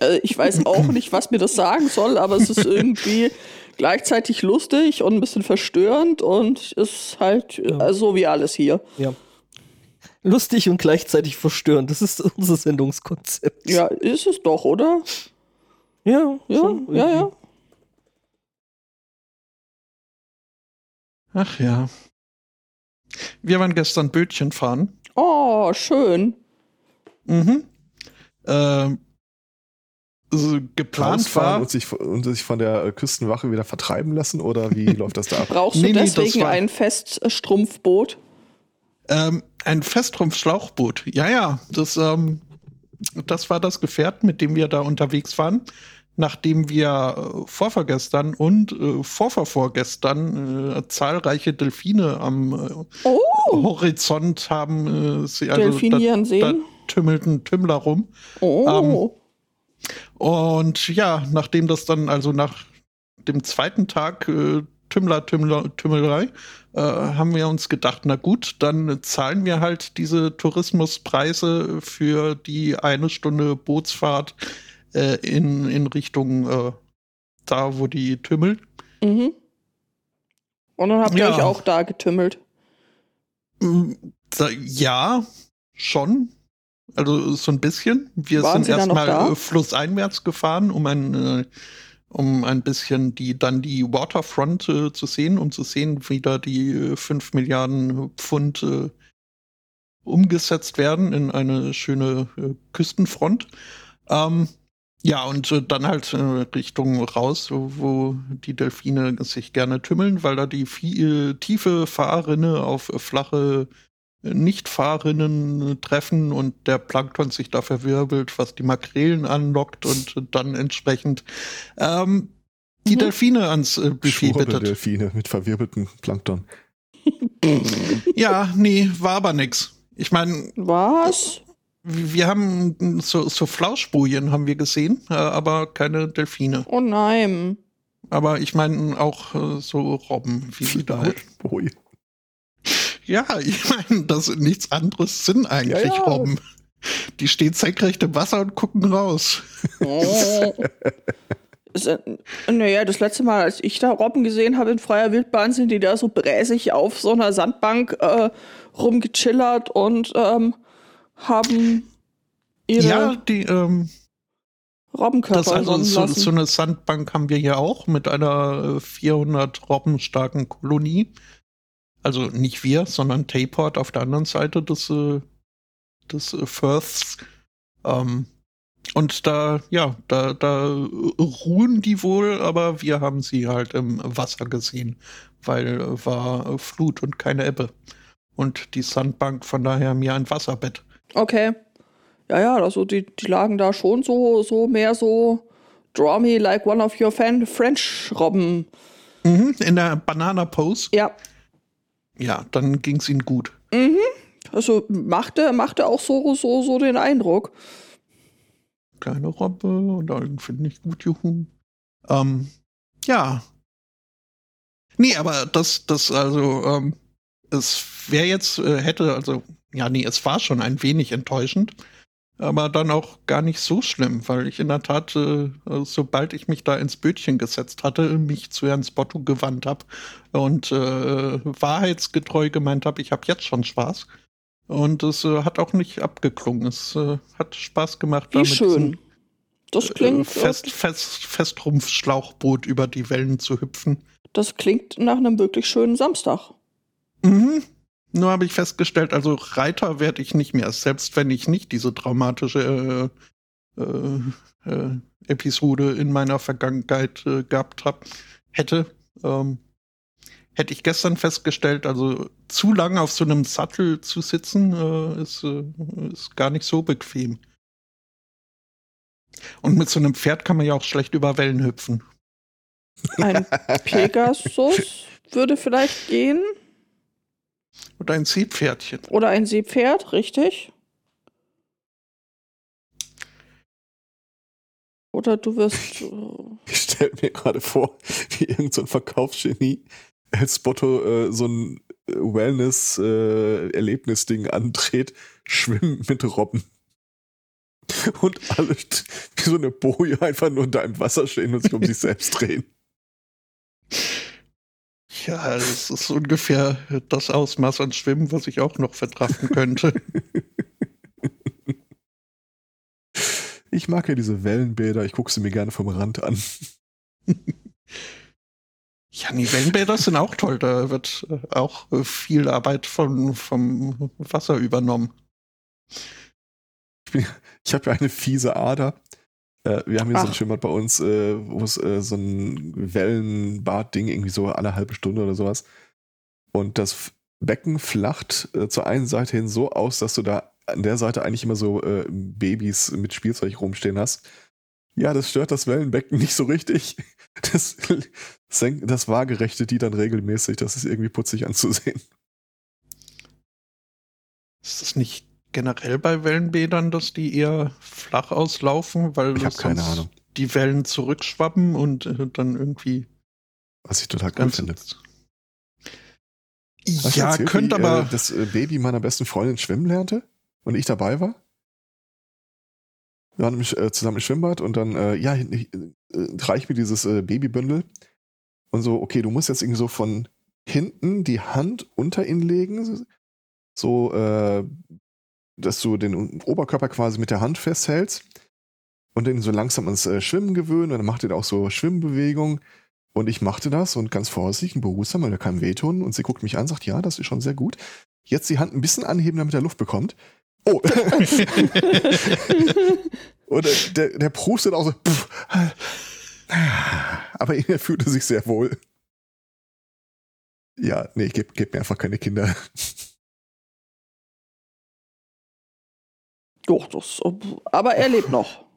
Äh, ich weiß auch nicht, was mir das sagen soll, aber es ist [LAUGHS] irgendwie gleichzeitig lustig und ein bisschen verstörend und ist halt äh, Ja. so wie alles hier. Lustig und gleichzeitig verstörend. Das ist unser Sendungskonzept. Ja, ist es doch, oder? ja, Ja, schon ja, ja. ach ja. Wir waren gestern Bötchen fahren. Oh, schön. Mhm. Ähm, so geplant war. und sich, und sich von der äh, Küstenwache wieder vertreiben lassen oder wie [LAUGHS] läuft das da ab? Brauchst Nee, du nee, deswegen war- ein Feststrumpfboot? Ähm, ein Festrumpf-Schlauchboot. Ja, ja. Das, ähm, das war das Gefährt, mit dem wir da unterwegs waren. Nachdem wir äh, vorvergestern und äh, vorvervorgestern äh, zahlreiche Delfine am äh, Oh, Horizont haben. Äh, sie, also Delfinieren da, sehen. da tümmelt ein Tümmler rum. Oh. Und ja, nachdem das dann, also nach dem zweiten Tag äh, Tümmler, Tümmler, Tümmelerei, äh, haben wir uns gedacht, na gut, dann zahlen wir halt diese Tourismuspreise für die eine Stunde Bootsfahrt äh, in, in Richtung äh, da, wo die tümmelt. Mhm. Und dann habt ihr Ja. euch auch da getümmelt. Mm, Ja, schon. Also so ein bisschen. Wir Waren sind erstmal flusseinwärts gefahren, um ein, äh, um ein bisschen die, dann die Waterfront äh, zu sehen, um zu sehen, wie da die äh, 5 Milliarden Pfund äh, umgesetzt werden in eine schöne äh, Küstenfront. Ähm, ja, und äh, dann halt äh, Richtung raus, wo, die Delfine sich gerne tümmeln, weil da die viel, tiefe Fahrrinne auf flache Nicht-Fahrrinnen äh, treffen und der Plankton sich da verwirbelt, was die Makrelen anlockt und äh, dann entsprechend ähm, die Mhm. Delfine ans äh, Buffet bittet. Schwurbeldelfine mit verwirbeltem Plankton. [LAUGHS] Ja, nee, war aber nix. Ich meine, Was? wir haben so, so Flauschbojen haben wir gesehen, äh, aber keine Delfine. Oh nein. Aber ich meine auch äh, so Robben, wie sie da halt. Ja, ich meine, das sind nichts anderes sind eigentlich Ja, ja. Robben. Die stehen senkrecht im Wasser und gucken raus. Oh. Äh, naja, das letzte Mal, als ich da Robben gesehen habe in freier Wildbahn, sind die da so bräsig auf so einer Sandbank äh, rumgechillert und ähm, haben ihre Ja, die, ähm, Robbenkörper das also so, so eine Sandbank haben wir hier auch mit einer äh, 400 Robben starken Kolonie. Also nicht wir, sondern Tayport auf der anderen Seite des, äh, des äh, Firths. Ähm, und da, ja, da, da ruhen die wohl, aber wir haben sie halt im Wasser gesehen, weil äh, war Flut und keine Ebbe. Und die Sandbank von daher mir ein Wasserbett. Okay. Ja, ja, also die, die lagen da schon so, so mehr so Draw me like one of your fan French Robben. Mhm, in der Banana Pose. Ja. Ja, dann ging's ihnen gut. Mhm. Also machte, machte auch so, so, so den Eindruck. kleine Robbe und allen finde ich gut, juhu. Ähm, ja. Nee, aber das, das, also, ähm, es wäre jetzt, äh, hätte, also, ja, nee, es war schon ein wenig enttäuschend, aber dann auch gar nicht so schlimm, weil ich in der Tat, äh, sobald ich mich da ins Bötchen gesetzt hatte, mich zu Herrn Spotto gewandt habe und äh, wahrheitsgetreu gemeint habe, ich habe jetzt schon Spaß. Und es äh, hat auch nicht abgeklungen. Es äh, hat Spaß gemacht. Wie schön. Das äh, klingt, fest, fest, Festrumpf-Schlauchboot über die Wellen zu hüpfen. das klingt nach einem wirklich schönen Samstag. Mhm. Nur habe ich festgestellt, also Reiter werde ich nicht mehr, selbst wenn ich nicht diese traumatische äh, äh, äh, Episode in meiner Vergangenheit äh, gehabt hab, hätte. Ähm, hätte ich gestern festgestellt, also zu lange auf so einem Sattel zu sitzen, äh, ist, äh, ist gar nicht so bequem. Und mit so einem Pferd kann man ja auch schlecht über Wellen hüpfen. Ein [LAUGHS] Pegasus würde vielleicht gehen. Oder ein Seepferdchen. Oder ein Seepferd, richtig. Oder du wirst. äh, [LAUGHS] Ich stelle mir gerade vor, wie irgendein so Verkaufsgenie als Botto äh, so ein Wellness-Erlebnis-Ding andreht, schwimmen mit Robben. Und alle wie so eine Boje einfach nur da im Wasser stehen und sich um sich selbst drehen. Ja, das ist ungefähr das Ausmaß an Schwimmen, was ich auch noch verkraften könnte. Ich mag ja diese Wellenbäder, ich gucke sie mir gerne vom Rand an. Ja, die Wellenbäder sind auch toll. Da wird auch viel Arbeit von, vom Wasser übernommen. Ich habe ja eine fiese Ader. Äh, wir haben hier so ein Ach. Schwimmbad bei uns, äh, wo es äh, so ein Wellenbad-Ding irgendwie so alle halbe Stunde oder sowas. Und das Becken flacht äh, zur einen Seite hin so aus, dass du da an der Seite eigentlich immer so äh, Babys mit Spielzeug rumstehen hast. Ja, das stört das Wellenbecken [LAUGHS] nicht so richtig. Das, [LAUGHS] senkt das Waagerechte die dann regelmäßig. Das ist irgendwie putzig anzusehen. Ist das nicht generell bei Wellenbädern, dass die eher flach auslaufen, weil die Wellen zurückschwappen und äh, dann irgendwie Was ich total cool ganz. finde. Hast du Ja, erzählt, könnte wie, aber. Äh, das äh, Baby meiner besten Freundin schwimmen lernte und ich dabei war. Wir waren im, Sch- äh, zusammen im Schwimmbad und dann, äh, ja, ich, äh, reich mir dieses Babybündel und so, okay, du musst jetzt irgendwie so von hinten die Hand unter ihn legen, so, äh, dass du den Oberkörper quasi mit der Hand festhältst und den so langsam ans äh, Schwimmen gewöhnen und dann macht er auch so Schwimmbewegungen und ich machte das und ganz vorsichtig und behutsam, weil er kann wehtun. Und sie guckt mich an, sagt, ja, das ist schon sehr gut. Jetzt die Hand ein bisschen anheben, damit er Luft bekommt. Oh. [LAUGHS] und der, der, der prustet auch so. Pff. Aber [LAUGHS] er fühlte sich sehr wohl. Ja, nee, gib, gib mir einfach keine Kinder. Doch, das, aber er lebt noch. [LAUGHS]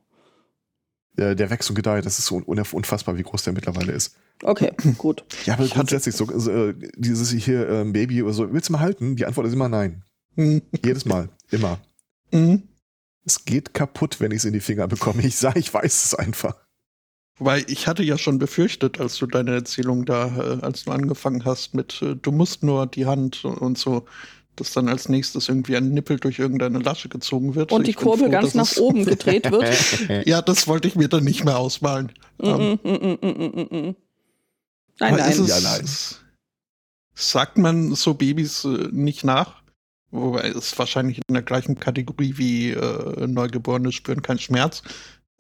Der, der wächst und gedeiht. Das ist so un- unfassbar, wie groß der mittlerweile ist. Okay, [CLEARS THROAT] gut. Ja, aber Ich hatte- grundsätzlich, so, so, äh, dieses hier ähm, Baby oder so, willst du mal halten? Die Antwort ist immer nein. Hm, Jedes Mal. Immer. hm. Es geht kaputt, wenn ich es in die Finger bekomme. Ich sage, ich weiß es einfach. Wobei ich hatte ja schon befürchtet, als du deine Erzählung da, äh, als du angefangen hast mit, äh, du musst nur die Hand und, und so, dass dann als nächstes irgendwie ein Nippel durch irgendeine Lasche gezogen wird. Und die Ich bin Kurbel froh, ganz nach oben [LAUGHS] gedreht wird. Ja, das wollte ich mir dann nicht mehr ausmalen. Ähm, Mm, mm, mm, mm, mm, mm. Nein, nein. ist es, Ja, nein. Sagt man so Babys äh, nicht nach? Wobei es wahrscheinlich in der gleichen Kategorie wie äh, Neugeborene spüren keinen Schmerz.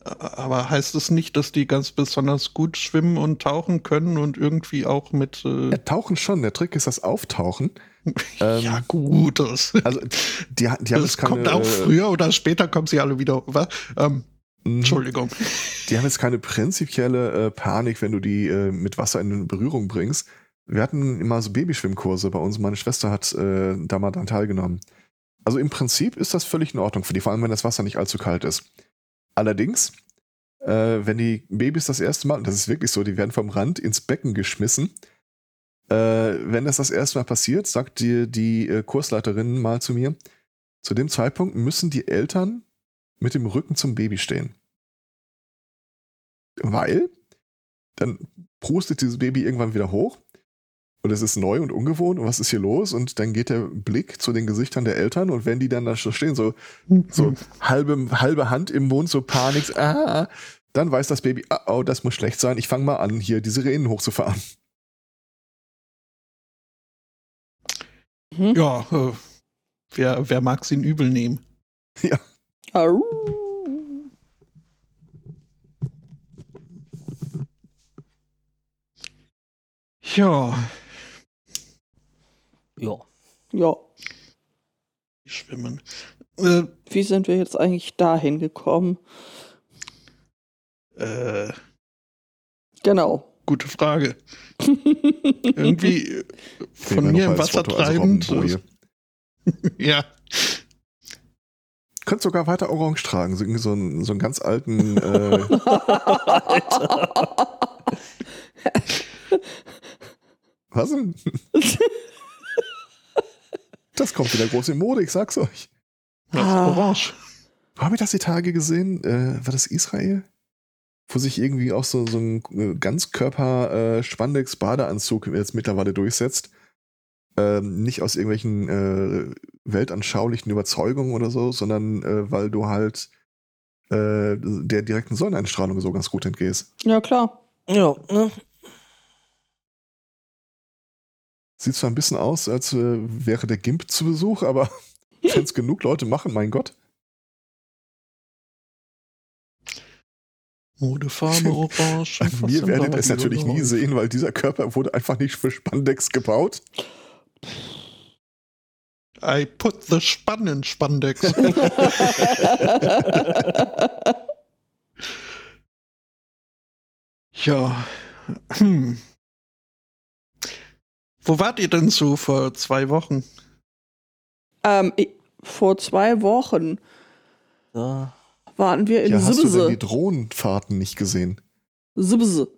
Aber heißt es nicht, dass die ganz besonders gut schwimmen und tauchen können und irgendwie auch mit. Äh, Ja, tauchen schon. Der Trick ist das Auftauchen. [LAUGHS] Ähm, ja, gut. Das, Also, die, die haben das jetzt keine, kommt auch äh, früher oder später kommen sie alle wieder. Ähm, mhm. Entschuldigung. Die haben jetzt keine prinzipielle äh, Panik, wenn du die äh, mit Wasser in Berührung bringst. Wir hatten immer so Babyschwimmkurse bei uns. Meine Schwester hat äh, da mal dran teilgenommen. Also im Prinzip ist das völlig in Ordnung für die, vor allem wenn das Wasser nicht allzu kalt ist. Allerdings, äh, wenn die Babys das erste Mal, und das ist wirklich so, die werden vom Rand ins Becken geschmissen. Äh, wenn das das erste Mal passiert, sagt die, die äh, Kursleiterin mal zu mir, zu dem Zeitpunkt müssen die Eltern mit dem Rücken zum Baby stehen. Weil dann prustet dieses Baby irgendwann wieder hoch und es ist neu und ungewohnt und was ist hier los? Und dann geht der Blick zu den Gesichtern der Eltern und wenn die dann da stehen, so, so halbe, halbe Hand im Mund, so Panik, ah, dann weiß das Baby, ah, oh, das muss schlecht sein, ich fange mal an, hier die Sirenen hochzufahren. Mhm. Ja, äh, wer, wer mag sie ihn übel nehmen? [LAUGHS] Au. Ja, Ja. Ja. schwimmen. Äh, Wie sind wir jetzt eigentlich dahin gekommen? Äh, Genau. Gute Frage. [LAUGHS] Irgendwie äh, von mir im Wasser Foto, also treibend. Robbenboje. [LAUGHS] ja. Könnt sogar weiter orange tragen, so, irgendwie so, einen, so einen ganz alten. Äh, [LAUGHS] was denn? das kommt wieder groß in Mode, ich sag's euch. Das Ah. Orange. Habe ich das die Tage gesehen? Äh, war das Israel? Wo sich irgendwie auch so, so ein äh, Ganzkörper-Spandex-Badeanzug jetzt mittlerweile durchsetzt. Ähm, nicht aus irgendwelchen äh, weltanschaulichen Überzeugungen oder so, sondern äh, weil du halt äh, der direkten Sonneneinstrahlung so ganz gut entgehst. Ja, klar. Ja, ne? Sieht zwar ein bisschen aus, als äh, wäre der GIMP zu Besuch, aber [LAUGHS] wenn es genug Leute machen, mein Gott. Modefarbe [LAUGHS] Orange. Wir da es natürlich nie sehen, weil dieser Körper wurde einfach nicht für Spandex gebaut. I put the Spann in Spandex. [LAUGHS] ja. Hm. Wo wart ihr denn so vor zwei Wochen? ähm, ich, vor zwei Wochen Da. Waren wir in Ja, hast du denn die Sibse. Drohnenfahrten nicht gesehen? Sibse.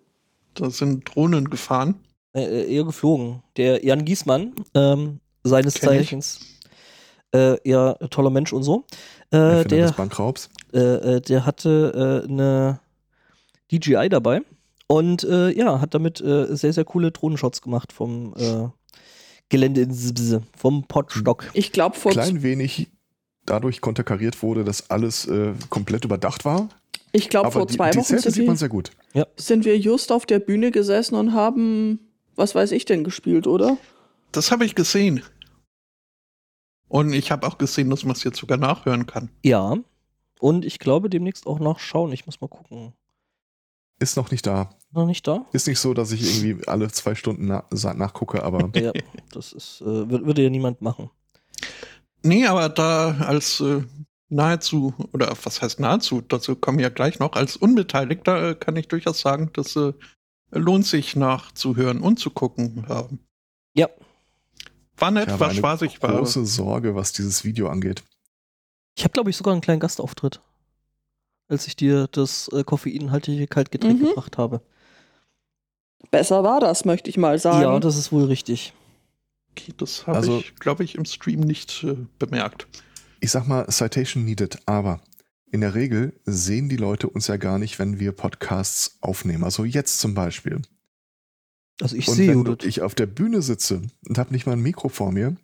Da sind Drohnen gefahren. Äh, eher geflogen. Der Jan Giesmann, ähm, seines Kenn ich. Zeichens, äh, ja, toller Mensch und so, äh, der, des Bankraubs. äh, äh, der hatte äh, eine DJI dabei und äh, ja, hat damit äh, sehr, sehr coole Drohnenshots gemacht vom äh, Gelände in Sibse, vom Potstock. Ich glaube, vor, Klein wenig dadurch konterkariert wurde, dass alles äh, komplett überdacht war. ich glaub, Aber vor die, zwei die Wochen sind sieht man wir, sehr gut. sind wir just auf der Bühne gesessen und haben, was weiß ich denn, gespielt, oder? Das habe ich gesehen. Und ich habe auch gesehen, dass man es jetzt sogar nachhören kann. Ja, und ich glaube demnächst auch nachschauen. Ich muss mal gucken. Ist noch nicht da. Noch nicht da? Ist nicht so, dass ich irgendwie alle zwei Stunden na nachgucke, aber [LAUGHS] Ja, das ist, äh, wür- würde ja niemand machen. Nee, aber da als äh, nahezu, oder was heißt nahezu, dazu kommen wir ja gleich noch, als Unbeteiligter äh, kann ich durchaus sagen, das äh, lohnt sich nachzuhören und zu gucken. Ja. Ja. War nett, ich habe war spaßig, war. große Sorge, was dieses Video angeht. Ich habe, glaube ich, sogar einen kleinen Gastauftritt, als ich dir das äh, koffeinhaltige Kaltgetränk Mhm. gebracht habe. Besser war das, möchte ich mal sagen. Ja, das ist wohl richtig. Okay, das habe Also- ich, glaube ich, im Stream nicht äh, bemerkt. Ich sag mal, Citation needed, aber in der Regel sehen die Leute uns ja gar nicht, wenn wir Podcasts aufnehmen. Also jetzt zum Beispiel. Also ich und sehe wenn Judith. ich auf der Bühne sitze und habe nicht mal ein Mikro vor mir,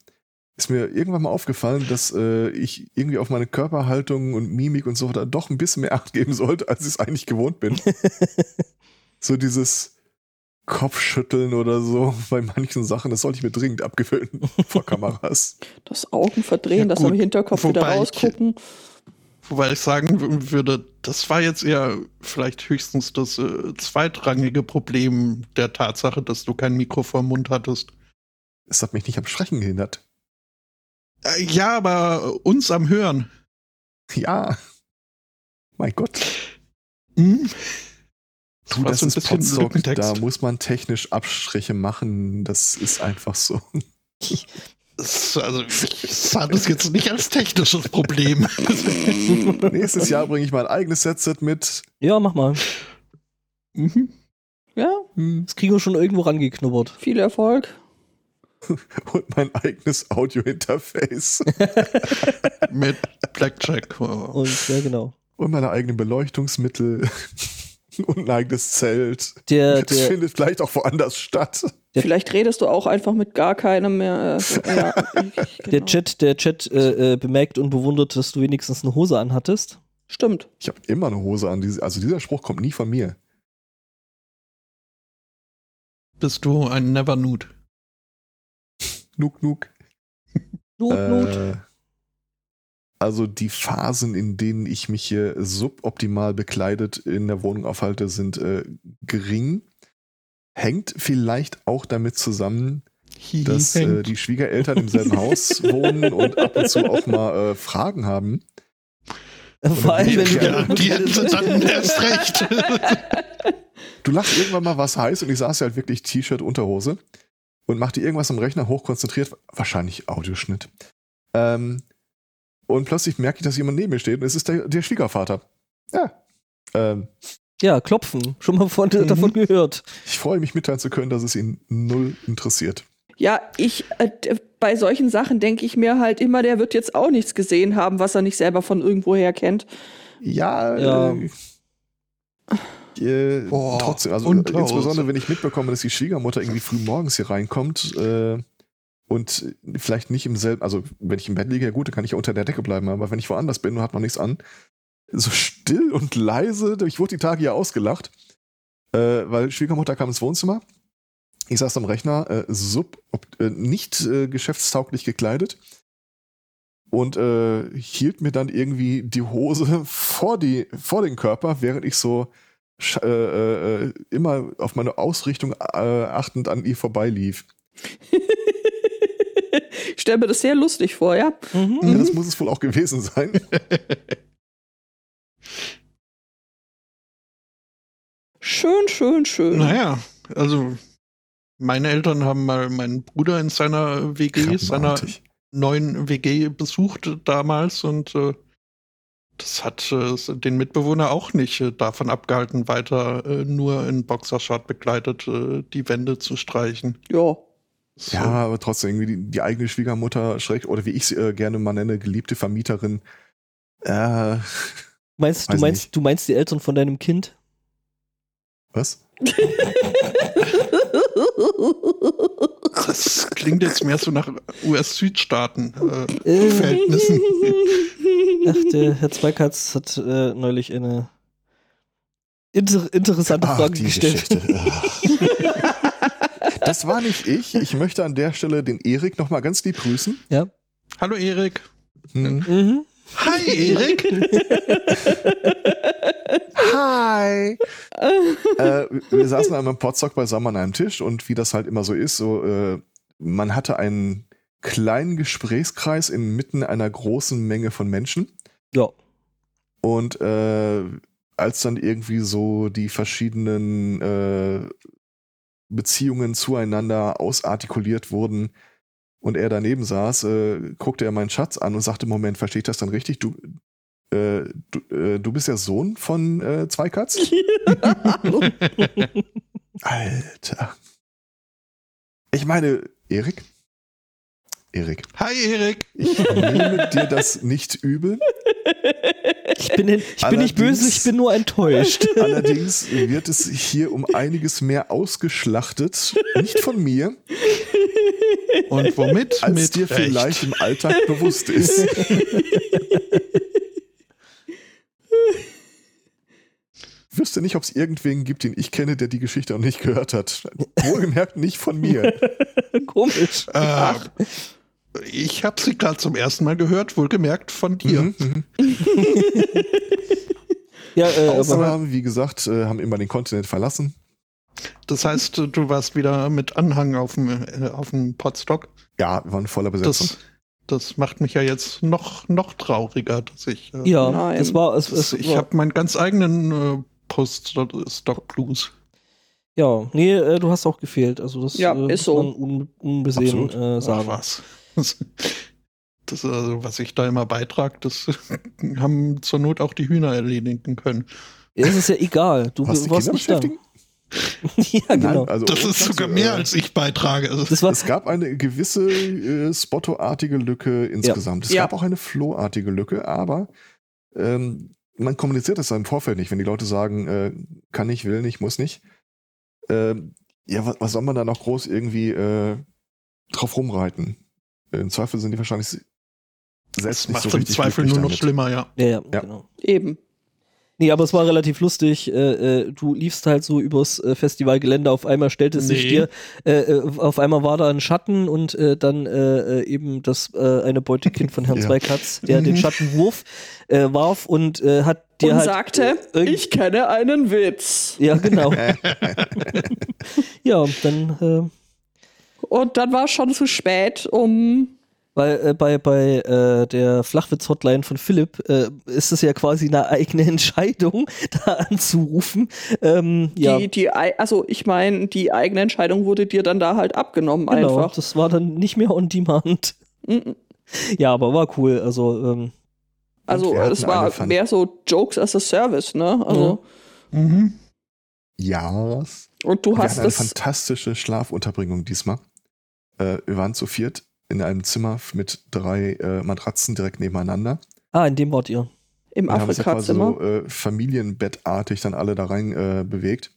ist mir irgendwann mal aufgefallen, dass äh, ich irgendwie auf meine Körperhaltung und Mimik und so da doch ein bisschen mehr [LAUGHS] Acht geben sollte, als ich es eigentlich gewohnt bin. [LAUGHS] so dieses Kopfschütteln oder so [LAUGHS] bei manchen Sachen, das sollte ich mir dringend abgewöhnen [LAUGHS] vor Kameras. Das Augen verdrehen, Ja, das am Hinterkopf wieder Wobei ich- rausgucken. Wobei ich sagen würde, das war jetzt eher vielleicht höchstens das äh, zweitrangige Problem der Tatsache, dass du kein Mikro vor dem Mund hattest. Es hat mich nicht am Sprechen gehindert. Äh, ja, aber uns am Hören. Ja. Mein Gott. Hm? Du, war das so ein ist bisschen Lückentext. da muss man technisch Abstriche machen. Das ist einfach so. Das- Also, ich sah das jetzt nicht als technisches Problem. [LAUGHS] Nächstes Jahr bringe ich mein eigenes Headset mit. Ja, mach mal. mhm. Ja, Hm. Das kriegen wir schon irgendwo rangeknubbert. viel Erfolg. [LAUGHS] Und mein eigenes Audio-Interface. Mit Blackjack. Und ja, genau. Und meine eigenen Beleuchtungsmittel. Und ein eigenes Zelt. Der, Das der, findet vielleicht auch woanders statt. Vielleicht redest du auch einfach mit gar keinem mehr. Äh, ja, [LAUGHS] ich, der genau. Chat, der Chat äh, äh, bemerkt und bewundert, dass du wenigstens eine Hose anhattest. Stimmt. Ich habe immer eine Hose an. Also dieser Spruch kommt nie von mir. Bist du ein Never Nude? Nuk, nuk. Not, Not. Äh, also die Phasen, in denen ich mich hier suboptimal bekleidet in der Wohnung aufhalte, sind äh, gering. Hängt vielleicht auch damit zusammen, Hihi, dass äh, die Schwiegereltern im selben Haus wohnen und ab und zu auch mal äh, Fragen haben. Vor allem, wenn du Ja, die hätten dann [LAUGHS] erst recht. Du lachst irgendwann mal was heiß und ich saß ja halt wirklich T-Shirt, Unterhose und machte irgendwas am Rechner hochkonzentriert, wahrscheinlich Audioschnitt. Ähm, und plötzlich merke ich, dass jemand neben mir steht und es ist der, der Schwiegervater. Ja. Ähm, ja, klopfen. Schon mal von, Mhm. davon gehört. ich freue mich mitteilen zu können, dass es ihn null interessiert. Ja, ich, äh, bei solchen Sachen denke ich mir halt immer, der wird jetzt auch nichts gesehen haben, was er nicht selber von irgendwoher kennt. Ja, Ja. Äh, äh, Boah, trotzdem, also und insbesondere wenn ich mitbekomme, dass die Schwiegermutter irgendwie früh morgens hier reinkommt äh, und vielleicht nicht im selben, also wenn ich im Bett liege, ja gut, dann kann ich ja unter der Decke bleiben, aber wenn ich woanders bin und hat noch nichts an, so still und leise, ich wurde die Tage ja ausgelacht, äh, weil Schwiegermutter kam ins Wohnzimmer, ich saß am Rechner, äh, sub, äh, nicht äh, geschäftstauglich gekleidet und äh, hielt mir dann irgendwie die Hose vor, die, vor den Körper, während ich so sch- äh, äh, immer auf meine Ausrichtung äh, achtend an ihr vorbeilief. [LAUGHS] ich stelle mir das sehr lustig vor, ja. Mhm. Ja, das muss es wohl auch gewesen sein. Schön, schön, schön. Naja, also meine Eltern haben mal meinen Bruder in seiner WG, seiner neuen WG besucht damals und äh, das hat äh, den Mitbewohner auch nicht äh, davon abgehalten, weiter äh, nur in Boxershort begleitet äh, die Wände zu streichen. Ja. So. Ja, aber trotzdem irgendwie die, die eigene Schwiegermutter, schräg, oder wie ich sie äh, gerne mal nenne, geliebte Vermieterin. Äh, Meinst, du meinst, nicht. du meinst die Eltern von deinem Kind? was? Das klingt jetzt mehr so nach US-Südstaaten. Äh, Äh. Verhältnissen. Ach, der Herr Zweikatz hat äh, neulich eine inter interessante Ach, Frage gestellt. [LAUGHS] Das war nicht ich. Ich möchte an der Stelle den Erik noch mal ganz lieb grüßen. Hallo Erik. Hm. Mhm. Hi Erik. [LAUGHS] Hi. äh, wir saßen einmal im Potstock beisammen an einem Tisch und wie das halt immer so ist, so äh, man hatte einen kleinen Gesprächskreis inmitten einer großen Menge von Menschen Ja. und äh, als dann irgendwie so die verschiedenen äh, Beziehungen zueinander ausartikuliert wurden und er daneben saß, äh, guckte er meinen Schatz an und sagte, Moment, verstehe ich das dann richtig? Du, äh, du, äh, du bist ja Sohn von äh, Zweikatz? [LAUGHS] Alter. Ich meine, Erik? Erik, Hi Erik. ich nehme dir das nicht übel. [LAUGHS] Ich bin, in, ich bin nicht böse, ich bin nur enttäuscht. [LAUGHS] Allerdings wird es hier um einiges mehr ausgeschlachtet. Nicht von mir, Und womit? als Mit dir Recht. vielleicht im Alltag bewusst ist. Wüsste nicht, ob es irgendwen gibt, den ich kenne, der die Geschichte noch nicht gehört hat. Wohlgemerkt nicht von mir. Komisch. Äh, ich habe sie gerade zum ersten Mal gehört, wohlgemerkt von dir. Mhm, mhm. [LAUGHS] Ja, äh, Ausnahmen, wie gesagt, äh, haben immer den Kontinent verlassen. Das heißt, du warst wieder mit Anhang auf dem, äh, auf dem Podstock. Ja, wir waren voller Besetzung. Das, das macht mich ja jetzt noch, noch trauriger, dass ich. Äh, ja, Nein. es war, es, es ich habe meinen ganz eigenen äh, Post-Stock Blues. ja, nee, äh, du hast auch gefehlt. Also das Ja, äh, ist so. man un, unbesehen äh, Ach, sagen. was. [LAUGHS] Das, also, was ich da immer beitrage, das [LAUGHS] haben zur Not auch die Hühner erledigen können. Es ist ja egal. Du Was die warst Kinder nicht da. [LAUGHS] ja, genau. Nein, also Das ist sogar äh, mehr, als ich beitrage. Also, das war, Es gab eine gewisse äh, Spotto-artige Lücke insgesamt. Es Ja. gab auch eine Flow-artige Lücke, aber ähm, man kommuniziert das im Vorfeld nicht, wenn die Leute sagen, äh, kann nicht, will nicht, muss nicht. Ähm, ja, was, was soll man da noch groß irgendwie äh, drauf rumreiten? Im Zweifel sind die wahrscheinlich selbst das nicht macht so im richtig Zweifel nur noch damit. schlimmer, ja. ja, ja, Ja. genau. Eben. Nee, aber es war relativ lustig. Äh, äh, du liefst halt so übers äh, Festivalgelände. Auf einmal stellte sich Nee. dir, äh, äh, auf einmal war da ein Schatten und äh, dann eben das äh, eine Beutekind von Herrn [LAUGHS] Ja. Zweikatz, der den. Schattenwurf äh, warf und äh, hat dir Und halt sagte, äh, ich kenne einen Witz. ja genau. [LAUGHS] [LAUGHS] ja, dann äh, Und dann war es schon zu spät, um Weil äh, bei, bei äh, der Flachwitz-Hotline von Philipp äh, ist es ja quasi eine eigene [LAUGHS] Entscheidung, da anzurufen. Ähm, ja, Die, also ich meine, die eigene Entscheidung wurde dir dann da halt abgenommen genau. einfach. Das war dann nicht mehr on demand. Mhm. Ja, aber war cool. Also, ähm, Also es war mehr so Jokes as a Service, ne? Also, Mhm. Ja. und du wir hast hatten eine das. fantastische Schlafunterbringung diesmal. Äh, wir waren zu viert in einem Zimmer mit drei äh, Matratzen direkt nebeneinander. ah, in dem wart ihr. Im Wir haben uns ja quasi Afrika-Zimmer. so äh, familienbettartig dann alle da rein äh, bewegt.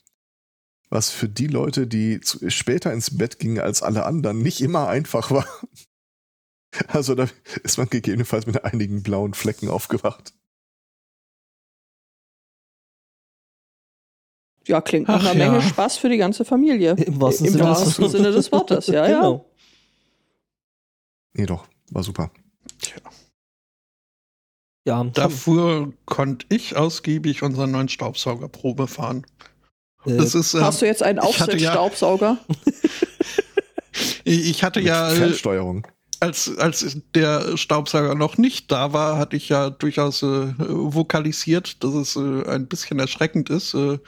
Was für die Leute, die zu, später ins Bett gingen als alle anderen, nicht immer einfach war. [LAUGHS] Also da ist man gegebenenfalls mit einigen blauen Flecken aufgewacht. ja, klingt nach Ach einer Menge ja. Spaß für die ganze Familie. Im wahrsten Im Sinne des wahrsten Wortes. Sinne des Wortes, ja, ja. Nee, doch, war super. Tja. Ja, Dafür konnte ich ausgiebig unseren neuen Staubsauger Probe fahren. äh, Das ist, ähm, Hast du jetzt einen ich hatte ja- [LAUGHS] ich hatte ja, äh, Fernsteuerung. als, als der Staubsauger noch nicht da war, hatte ich ja durchaus äh, vokalisiert, dass es äh, ein bisschen erschreckend ist, äh,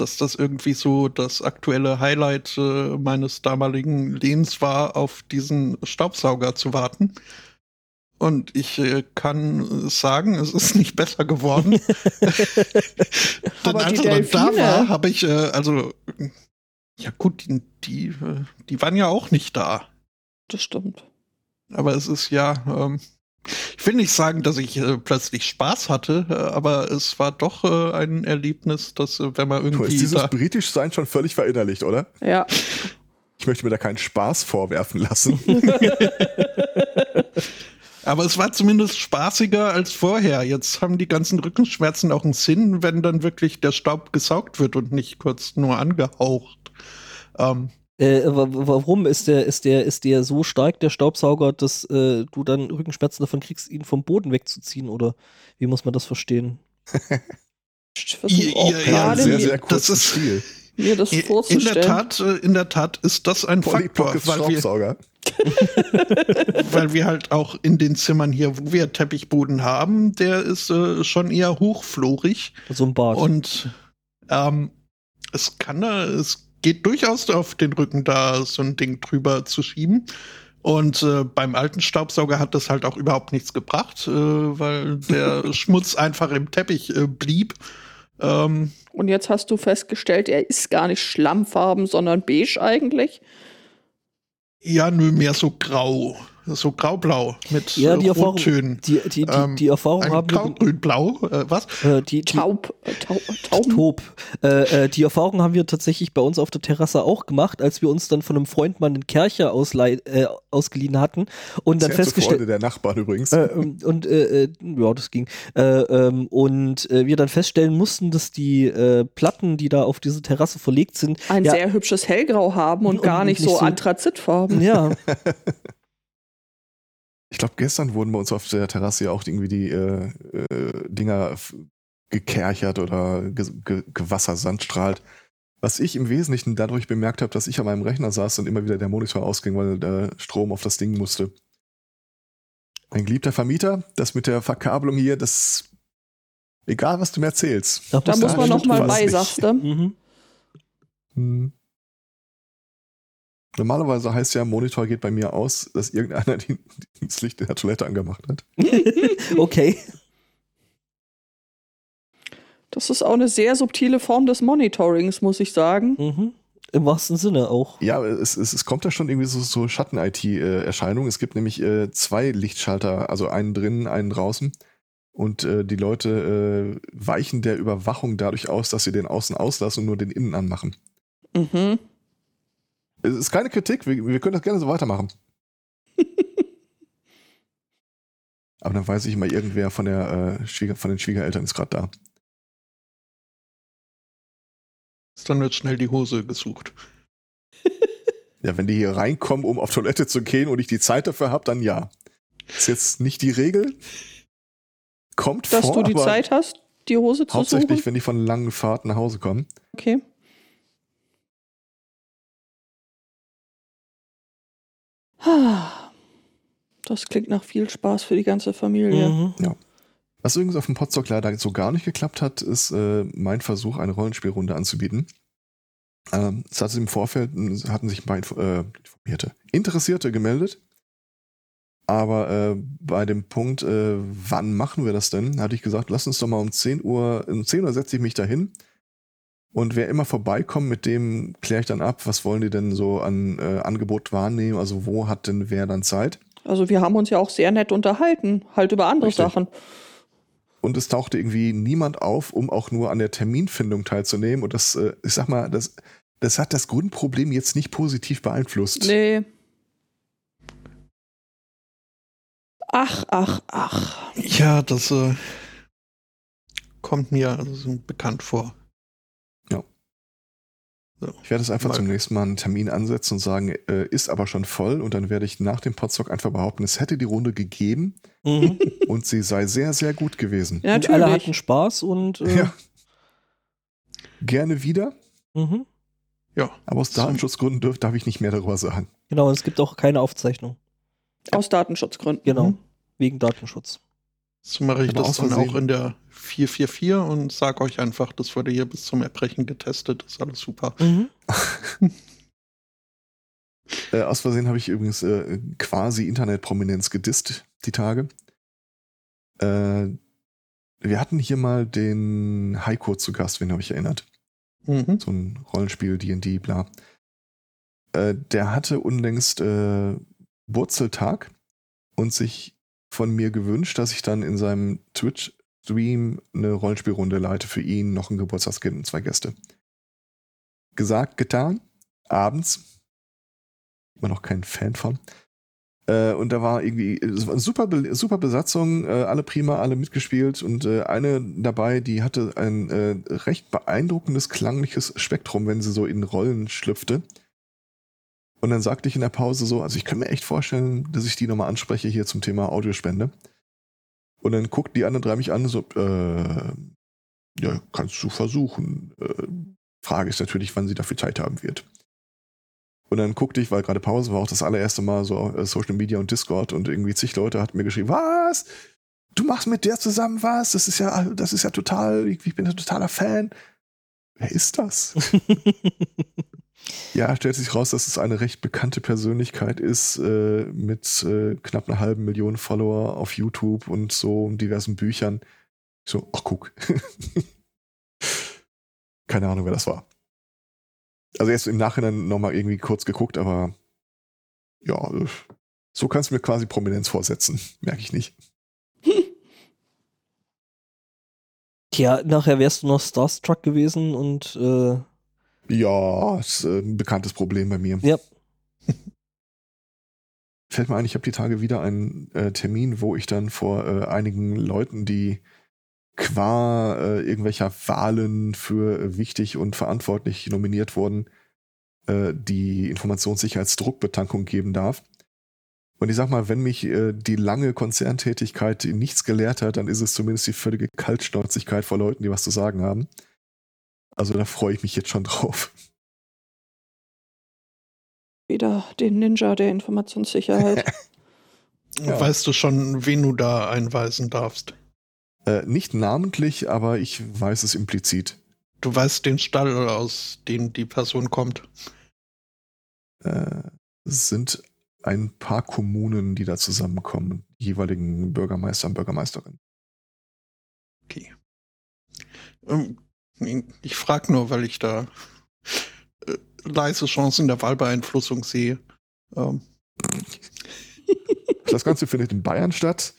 dass das irgendwie so das aktuelle Highlight äh, meines damaligen Lebens war, auf diesen Staubsauger zu warten. Und ich äh, kann sagen, es ist nicht besser geworden. [LAUGHS] [LAUGHS] Denn Aber als die er dann da war, habe ich, äh, also, ja gut, die, die, äh, die waren ja auch nicht da. Das stimmt. Aber es ist ja, ähm, ich will nicht sagen, dass ich äh, plötzlich Spaß hatte, äh, aber es war doch äh, ein Erlebnis, dass äh, wenn man Du hast irgendwie dieses da, Britischsein schon völlig verinnerlicht, oder? Ja. Ich möchte mir da keinen Spaß vorwerfen lassen. [LAUGHS] aber es war zumindest spaßiger als vorher. Jetzt haben die ganzen Rückenschmerzen auch einen Sinn, wenn dann wirklich der Staub gesaugt wird und nicht kurz nur angehaucht. Ähm, Äh, wa- wa- warum ist der, ist der, ist der so stark, der Staubsauger, dass äh, du dann Rückenschmerzen davon kriegst, ihn vom Boden wegzuziehen? Oder wie muss man das verstehen? [LAUGHS] Sehr, sehr das ist- Stil. mir das in der. Tat, äh, in der Tat ist das ein Faktor, weil wir, Staubsauger. [LAUGHS] weil wir halt auch in den Zimmern hier, wo wir Teppichboden haben, der ist äh, schon eher hochflorig. So ein Bad. Und ähm, es kann da, es geht durchaus auf den Rücken da so ein Ding drüber zu schieben. Und äh, beim alten Staubsauger hat das halt auch überhaupt nichts gebracht, äh, weil der [LAUGHS] Schmutz einfach im Teppich äh, blieb. Ähm, Und jetzt hast du festgestellt, er ist gar nicht schlammfarben, sondern beige eigentlich. ja, nö, mehr so grau. So graublau mit Ja, die äh, Erfahrung- Rottönen. die, die, die, ähm, die Erfahrung Ein haben wir. graugrünblau, äh, was? Äh, die, die, Taub, äh, Tau, Tauben. Taub. Äh, äh, die Erfahrung haben wir tatsächlich bei uns auf der Terrasse auch gemacht, als wir uns dann von einem Freund mal einen Kercher äh, ausgeliehen hatten und dann Sehr festgestellt. Der Nachbarn übrigens. Äh, ähm, und äh, äh, ja, das ging. Äh, ähm, und äh, wir dann feststellen mussten, dass die äh, Platten, die da auf diese Terrasse verlegt sind, Ein ja, sehr hübsches Hellgrau haben und, Und gar nicht, nicht so so- Anthrazitfarben. ja, [LAUGHS] Ich glaube, gestern wurden bei uns auf der Terrasse ja auch irgendwie die äh, äh, Dinger gekerchert oder ge ge gewassersandstrahlt. Was ich im Wesentlichen dadurch bemerkt habe, dass ich an meinem Rechner saß und immer wieder der Monitor ausging, weil der Strom auf das Ding musste. Mein geliebter Vermieter, das mit der Verkabelung hier, das egal was du mir erzählst. da, muss man noch Anschluss mal was bei, sagst du. Mhm. Hm. Normalerweise heißt ja, Monitor geht bei mir aus, dass irgendeiner [LAUGHS] die, das Licht in der Toilette angemacht hat. [LAUGHS] okay. Das ist auch eine sehr subtile Form des Monitorings, muss ich sagen. Mhm. Im wahrsten Sinne auch. Ja, es, es, es kommt da schon irgendwie so, so Schatten-IT-Erscheinungen. Es gibt nämlich äh, zwei Lichtschalter, also einen drinnen, einen draußen. Und äh, die Leute äh, weichen der Überwachung dadurch aus, dass sie den außen auslassen und nur den innen anmachen. Mhm. Es ist keine Kritik, wir, wir können das gerne so weitermachen. [LAUGHS] Aber dann weiß ich immer, irgendwer von, der, äh, Schwieger, von den Schwiegereltern ist gerade da. Dann wird schnell die Hose gesucht. [LAUGHS] Ja, wenn die hier reinkommen, um auf Toilette zu gehen und ich die Zeit dafür habe, dann ja. Ist jetzt nicht die Regel. Kommt Dass vor, du die aber Zeit hast, die Hose zu hauptsächlich, suchen. wenn die von langen Fahrten nach Hause kommen. Okay. Das klingt nach viel Spaß für die ganze Familie. Mhm. Was übrigens auf dem Podstock leider so gar nicht geklappt hat, ist äh, mein Versuch, eine Rollenspielrunde anzubieten. Ähm, es hatte im Vorfeld, hatten sich ein paar Info äh, informierte, Interessierte gemeldet. Aber äh, bei dem Punkt, äh, wann machen wir das denn, hatte ich gesagt, lass uns doch mal um 10 Uhr, um 10 Uhr setze ich mich dahin. Und wer immer vorbeikommt, mit dem kläre ich dann ab, was wollen die denn so an äh, Angebot wahrnehmen, also wo hat denn wer dann Zeit. Also wir haben uns ja auch sehr nett unterhalten, halt über andere Richtig. Sachen. und es tauchte irgendwie niemand auf, um auch nur an der Terminfindung teilzunehmen. Und das, äh, ich sag mal, das, das hat das Grundproblem jetzt nicht positiv beeinflusst. Nee. Ach, ach, ach. Ja, das äh, kommt mir also bekannt vor. So. Ich werde es einfach Mal- zum nächsten Mal einen Termin ansetzen und sagen, äh, ist aber schon voll. Und dann werde ich nach dem Podstock einfach behaupten, es hätte die Runde gegeben Mhm. [LAUGHS] und sie sei sehr, sehr gut gewesen. Ja, Und alle hatten natürlich. Spaß und äh, Ja. Gerne wieder, mhm. Ja, aber aus. Datenschutzgründen dürf, darf ich nicht mehr darüber sagen. genau, und es gibt auch keine Aufzeichnung. Aus Datenschutzgründen. Genau. Mhm. Wegen Datenschutz. so mache ich Aber das dann auch in der 444 und sage euch einfach, das wurde hier bis zum Erbrechen getestet, ist alles super. Mhm. [LAUGHS] Äh, aus Versehen habe ich übrigens äh, quasi Internetprominenz gedisst, die Tage. Äh, wir hatten hier mal den Heiko zu Gast, wenn ihr euch erinnert. Mhm. So ein Rollenspiel, D&D, bla. Äh, der hatte unlängst äh, Wurzeltag und sich von mir gewünscht, dass ich dann in seinem Twitch-Stream eine Rollenspielrunde leite für ihn, noch ein Geburtstagskind und zwei Gäste. Gesagt, getan. Abends. Immer noch kein Fan von. Äh, und da war irgendwie war eine super, super Besatzung, äh, alle prima, alle mitgespielt und äh, eine dabei, die hatte ein äh, recht beeindruckendes klangliches Spektrum, wenn sie so in Rollen schlüpfte. Und dann sagte ich in der Pause so, also ich kann mir echt vorstellen, dass ich die nochmal anspreche hier zum Thema Audiospende. Und dann guckt die anderen drei mich an, so, äh, ja, kannst du versuchen. Äh, Frage ist natürlich, wann sie dafür Zeit haben wird. Und dann guckte ich, weil gerade Pause war, auch das allererste Mal so äh, Social Media und Discord und irgendwie zig Leute hatten mir geschrieben, was? Du machst mit der zusammen was? Das ist ja, das ist ja total, ich, ich bin ein totaler Fan. Wer ist das? [LAUGHS] ja, stellt sich raus, dass es eine recht bekannte Persönlichkeit ist, äh, mit äh, knapp einer halben Million Follower auf YouTube und so diversen Büchern. Ich so, ach guck. [LAUGHS] Keine Ahnung, wer das war. Also jetzt im Nachhinein nochmal irgendwie kurz geguckt, aber ja, so kannst du mir quasi Prominenz vorsetzen. [LAUGHS] Merke ich nicht. [LAUGHS] Tja, nachher wärst du noch Starstruck gewesen und äh, Ja, ist äh, ein bekanntes Problem bei mir. ja. [LAUGHS] Fällt mir ein, ich habe die Tage wieder einen äh, Termin, wo ich dann vor äh, einigen Leuten, die qua äh, irgendwelcher Wahlen für äh, wichtig und verantwortlich nominiert wurden, die Informationssicherheitsdruckbetankung geben darf. Und ich sag mal, wenn mich äh, die lange Konzerntätigkeit nichts gelehrt hat, dann ist es zumindest die völlige Kaltschnäuzigkeit vor Leuten, die was zu sagen haben. Also da freue ich mich jetzt schon drauf. Wieder den Ninja der Informationssicherheit. [LAUGHS] Ja. Weißt du schon, wen du da einweisen darfst? Äh, nicht namentlich, aber ich weiß es implizit. Du weißt den Stall, aus dem die Person kommt. Äh, es sind ein paar Kommunen, die da zusammenkommen, die jeweiligen Bürgermeister und Bürgermeisterinnen. Okay. Ähm, ich frage nur, weil ich da äh, leise Chancen der Wahlbeeinflussung sehe. Ähm, Das Ganze findet in Bayern statt.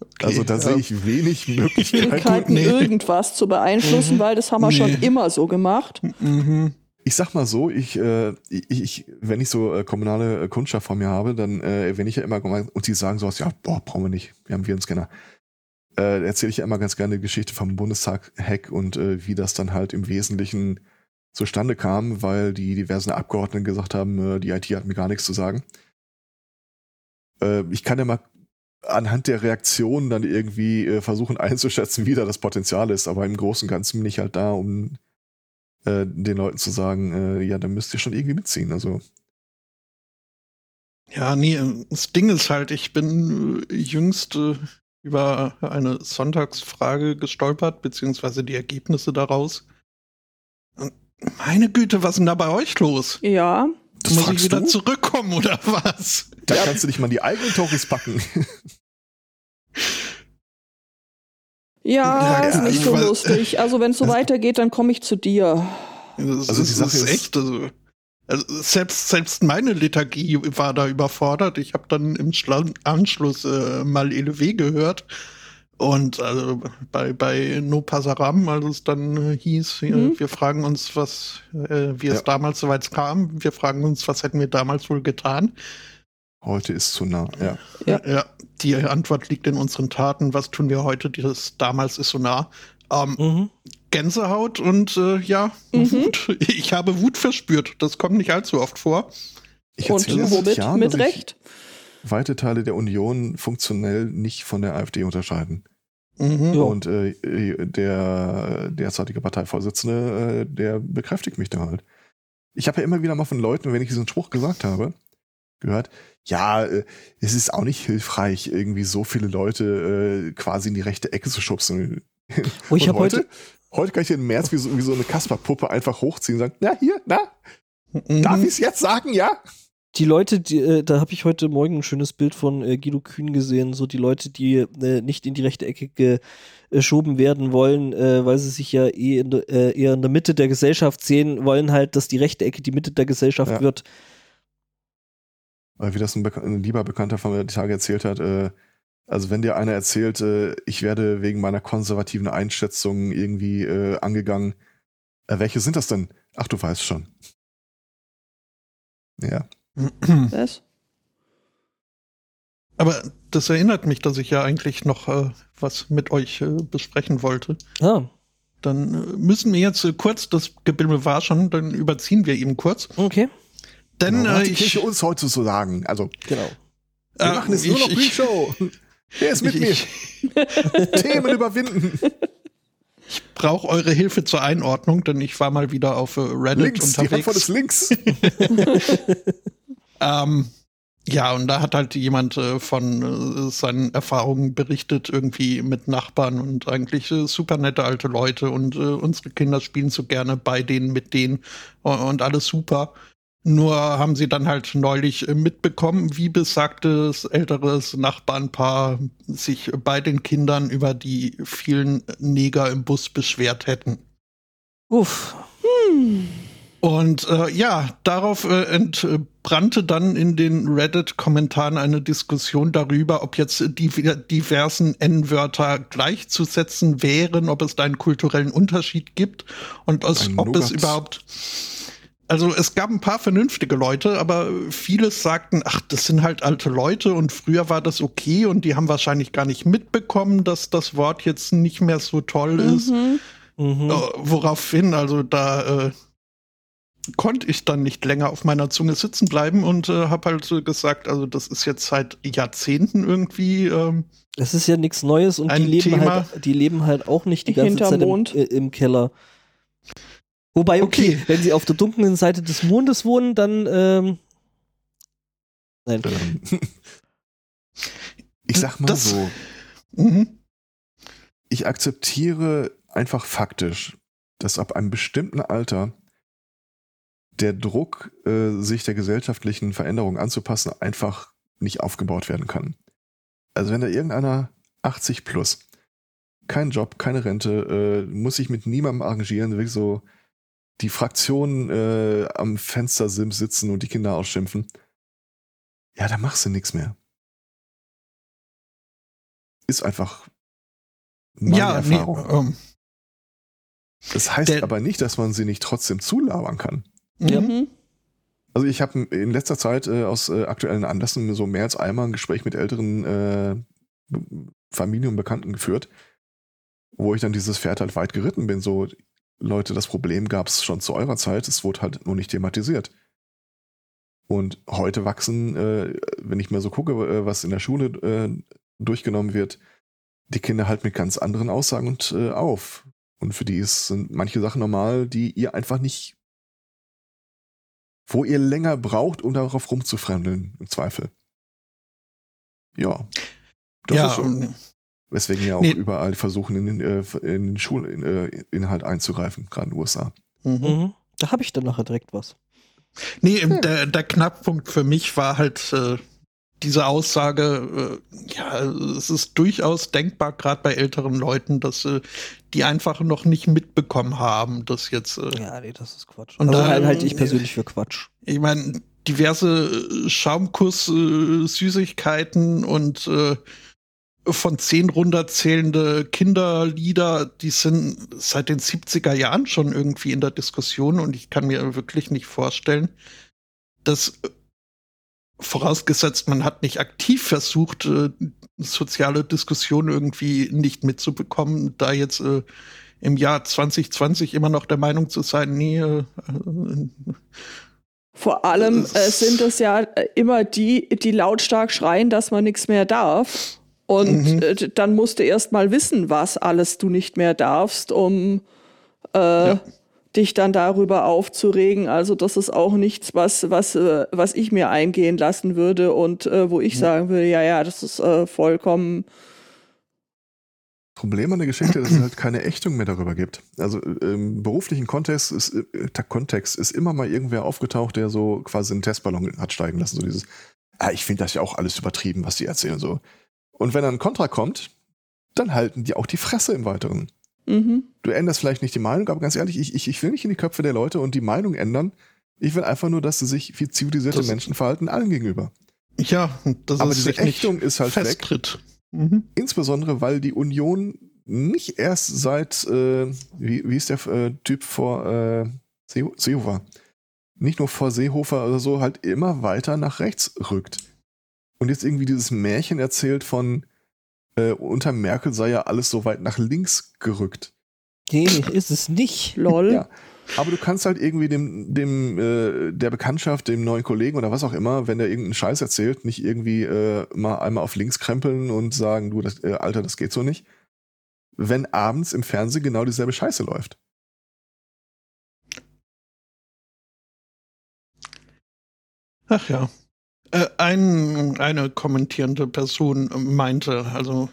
okay, Also da sehe ähm, ich wenig Möglichkeiten. Nee. irgendwas zu beeinflussen, Mhm. weil das haben wir Nee. schon immer so gemacht. Mhm. Ich sag mal so, ich, äh, ich, ich wenn ich so äh, kommunale äh, Kundschaft vor mir habe, dann äh, wenn ich ja immer gemeint, und die sagen sowas, ja, boah, brauchen wir nicht, wir haben Virenscanner. Äh, erzähle ich ja immer ganz gerne die Geschichte vom Bundestag-Hack und äh, wie das dann halt im Wesentlichen zustande kam, weil die diversen Abgeordneten gesagt haben, äh, die IT hat mir gar nichts zu sagen. Äh, ich kann ja mal anhand der Reaktionen dann irgendwie äh, versuchen [LAUGHS] einzuschätzen, wie da das Potenzial ist, aber im Großen und Ganzen bin ich halt da, um äh, den Leuten zu sagen, ja, dann müsst ihr schon irgendwie mitziehen. Also Ja, nee, das Ding ist halt, ich bin jüngst über eine Sonntagsfrage gestolpert, beziehungsweise die Ergebnisse daraus. Und meine Güte, was ist denn da bei euch los? Ja. Das Muss ich wieder du? zurückkommen oder was? Da kannst du dich mal in die eigenen Toris packen. Ja, Ja, ist nicht ich so lustig. Also, wenn es so Also- [LAUGHS] weitergeht, dann komme ich zu dir. Das Also ist, die Sache ist ist- echt, also, also selbst, selbst meine Lethargie war da überfordert. Ich habe dann im Schla Anschluss äh, mal LW gehört. Und also bei, bei No Pasaram, als es dann äh, hieß, äh, Mhm. wir fragen uns, was, äh, wie es Ja. damals soweit kam, wir fragen uns, was hätten wir damals wohl getan. Heute ist zu nah, ja. Ja. ja, die Antwort liegt in unseren Taten. Was tun wir heute? Das damals ist so nah. Ähm, Mhm. Gänsehaut und äh, ja, Mhm. Wut. Ich habe Wut verspürt. Das kommt nicht allzu oft vor. Ich Und erzähle seit womit? Jahren, Mit Recht? weite Teile der Union funktionell nicht von der AfD unterscheiden. Mhm. Und äh, der derzeitige Parteivorsitzende, äh, der bekräftigt mich da halt. Ich habe ja immer wieder mal von Leuten, wenn ich diesen Spruch gesagt habe, gehört, ja, äh, es ist auch nicht hilfreich, irgendwie so viele Leute äh, quasi in die rechte Ecke zu schubsen. [LAUGHS] Oh, ich habe heute, Heute kann ich den März wie so, wie so eine Kasperpuppe einfach hochziehen und sagen, na hier, na, Mhm. darf ich es jetzt sagen, ja? die Leute, die, äh, da habe ich heute Morgen ein schönes Bild von äh, Guido Kühn gesehen, so die Leute, die äh, nicht in die rechte Ecke geschoben werden wollen, äh, weil sie sich ja eh in de, äh, eher in der Mitte der Gesellschaft sehen, wollen halt, dass die rechte Ecke die Mitte der Gesellschaft Ja. wird. Weil wie das ein, Beka ein lieber Bekannter von mir die Tage erzählt hat, äh, also wenn dir einer erzählt, äh, ich werde wegen meiner konservativen Einschätzung irgendwie äh, angegangen, äh, welche sind das denn? Ach, du weißt schon. Ja. [CLEARS THROAT] Was? Aber das erinnert mich, dass ich ja eigentlich noch äh, was mit euch äh, besprechen wollte. Ah, Dann äh, müssen wir jetzt äh, kurz, das Gebimmel war schon, dann überziehen wir eben kurz. okay, Denn Genau, äh, hat die ich, Kirche uns heute zu sagen. Also, genau. wir äh, machen jetzt nur ich- noch ich- Pre-Show. Wer ist mit ich, mir? ich, [LAUGHS] Themen überwinden. brauche eure Hilfe zur Einordnung, denn ich war mal wieder auf äh, Reddit links, die Antwort ist unterwegs. links. [LAUGHS] Ähm, ja, und da hat halt jemand äh, von äh, seinen Erfahrungen berichtet, irgendwie mit Nachbarn und eigentlich äh, super nette alte Leute und äh, unsere Kinder spielen so gerne bei denen, mit denen und, und alles super. Nur haben sie dann halt neulich äh, mitbekommen, wie besagtes älteres Nachbarnpaar sich bei den Kindern über die vielen Neger im Bus beschwert hätten. Uff. Hm. Und äh, ja, darauf äh, entbrannte dann in den Reddit-Kommentaren eine Diskussion darüber, ob jetzt die diversen N-Wörter gleichzusetzen wären, ob es da einen kulturellen Unterschied gibt und Ein ob es überhaupt. Also es gab ein paar vernünftige Leute, aber viele sagten, ach, das sind halt alte Leute und früher war das okay und die haben wahrscheinlich gar nicht mitbekommen, dass das Wort jetzt nicht mehr so toll ist. Mhm. Mhm. Äh, woraufhin, also da äh, konnte ich dann nicht länger auf meiner Zunge sitzen bleiben und äh, habe halt so gesagt, also das ist jetzt seit Jahrzehnten irgendwie. Ähm, Das ist ja nichts Neues und die leben, Thema- halt, die leben halt auch nicht die ganze Zeit im, äh, im Keller. Wobei, okay, Okay. wenn sie auf der dunklen Seite des Mondes wohnen, dann ähm, Nein. Ähm, [LAUGHS] ich sag mal Das- so, mhm. ich akzeptiere einfach faktisch, dass ab einem bestimmten Alter der Druck, äh, sich der gesellschaftlichen Veränderung anzupassen, einfach nicht aufgebaut werden kann. Also wenn da irgendeiner 80 plus, kein Job, keine Rente, äh, muss sich mit niemandem arrangieren, wirklich so die Fraktion äh, am Fenstersims sitzen und die Kinder ausschimpfen, ja, da machst du nichts mehr. Ist einfach meine Ja, nee, Erfahrung. ähm, Das heißt Der- aber nicht, dass man sie nicht trotzdem zulabern kann. Ja. mhm. Also ich habe in letzter Zeit äh, aus äh, aktuellen Anlässen so mehr als einmal ein Gespräch mit älteren äh, Familien und Bekannten geführt, wo ich dann dieses Pferd halt weit geritten bin. So, Leute, das Problem gab es schon zu eurer Zeit, es wurde halt nur nicht thematisiert. Und heute wachsen, äh, wenn ich mal so gucke, äh, was in der Schule äh, durchgenommen wird, die Kinder halt mit ganz anderen Aussagen und äh, auf. Und für die ist, sind manche Sachen normal, die ihr einfach nicht wo ihr länger braucht, um darauf rumzufremdeln, im Zweifel. Ja. Das ja, ist schon, weswegen ja auch Nee. überall versuchen, in den, äh, in den Schulinhalt einzugreifen, gerade in den USA. Mhm. Mhm. Da habe ich dann nachher direkt was. Nee, der, der Knackpunkt für mich war halt äh, diese Aussage, äh, ja, es ist durchaus denkbar, gerade bei älteren Leuten, dass äh, die einfach noch nicht mitbekommen haben, dass jetzt, äh, Ja, nee, das ist Quatsch. Und also da- halt, halte ich persönlich für Quatsch. ich meine, diverse äh, Schaumkuss-Süßigkeiten und äh, von zehn runterzählende Kinderlieder, die sind seit den 70er Jahren schon irgendwie in der Diskussion und ich kann mir wirklich nicht vorstellen, dass äh, vorausgesetzt, man hat nicht aktiv versucht, äh, soziale Diskussionen irgendwie nicht mitzubekommen, da jetzt äh, im Jahr 2020 immer noch der Meinung zu sein, nee, äh, äh, Vor allem äh, sind es ja immer die, die lautstark schreien, dass man nichts mehr darf. Und Mhm. äh, dann musst du erst mal wissen, was alles du nicht mehr darfst, um äh, dich dann darüber aufzuregen. Also das ist auch nichts, was, was, äh, was ich mir eingehen lassen würde und äh, wo ich sagen würde, ja, ja, das ist vollkommen Problem an der Geschichte, dass es halt keine Ächtung mehr darüber gibt. Also im beruflichen Kontext ist, äh, Kontext ist immer mal irgendwer aufgetaucht, der so quasi einen Testballon hat steigen lassen. So dieses, ah, ich finde das ja auch alles übertrieben, was die erzählen so. Und wenn dann ein Kontra kommt, dann halten die auch die Fresse im Weiteren. Mhm. Du änderst vielleicht nicht die Meinung, aber ganz ehrlich, ich, ich, ich will nicht in die Köpfe der Leute und die Meinung ändern. Ich will einfach nur, dass sie sich wie zivilisierte Das- Menschen verhalten, allen gegenüber. Ja, das Aber ist diese sich nicht Ächtung ist halt weg. festtritt. Mhm. Insbesondere, weil die Union nicht erst seit, äh, wie, wie ist der äh, Typ vor äh, Seeho- Seehofer? Nicht nur vor Seehofer oder so, halt immer weiter nach rechts rückt. Und jetzt irgendwie dieses Märchen erzählt von, äh, unter Merkel sei ja alles so weit nach links gerückt. Nee, ist es nicht. Lol. Ja. Aber du kannst halt irgendwie dem, dem äh, der Bekanntschaft, dem neuen Kollegen oder was auch immer, wenn der irgendeinen Scheiß erzählt, nicht irgendwie äh, mal einmal auf links krempeln und sagen, du, das, äh, Alter, das geht so nicht. Wenn abends im Fernsehen genau dieselbe Scheiße läuft. Ach ja. Äh, ein, eine kommentierende Person meinte, also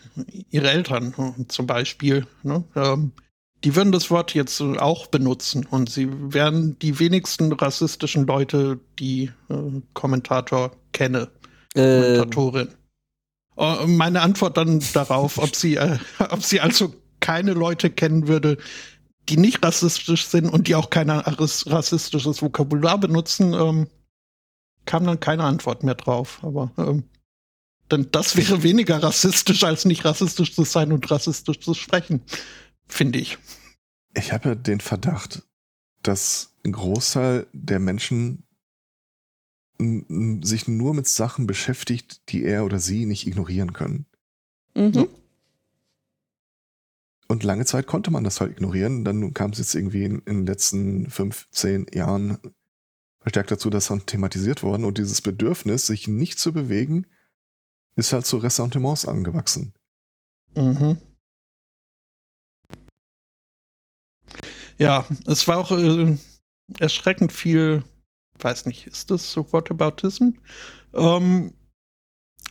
ihre Eltern äh, zum Beispiel, ne, ähm, die würden das Wort jetzt äh, auch benutzen und sie wären die wenigsten rassistischen Leute, die äh, Kommentator kenne, Ähm, Kommentatorin. Äh, meine Antwort dann darauf, ob sie, äh, ob sie also keine Leute kennen würde, die nicht rassistisch sind und die auch kein rassistisches Vokabular benutzen, ähm, kam dann keine Antwort mehr drauf. Aber ähm, denn das wäre [LAUGHS] weniger rassistisch, als nicht rassistisch zu sein und rassistisch zu sprechen, finde ich. Ich habe ja den Verdacht, dass ein Großteil der Menschen sich nur mit Sachen beschäftigt, die er oder sie nicht ignorieren können. Mhm. Und lange Zeit konnte man das halt ignorieren. Dann kam es jetzt irgendwie in, in den letzten fünf, zehn Jahren verstärkt dazu, dass dann thematisiert worden und dieses Bedürfnis, sich nicht zu bewegen, ist halt zu Ressentiments angewachsen. Mhm. Ja, es war auch äh, erschreckend viel, weiß nicht, ist das so Whataboutism? Ähm,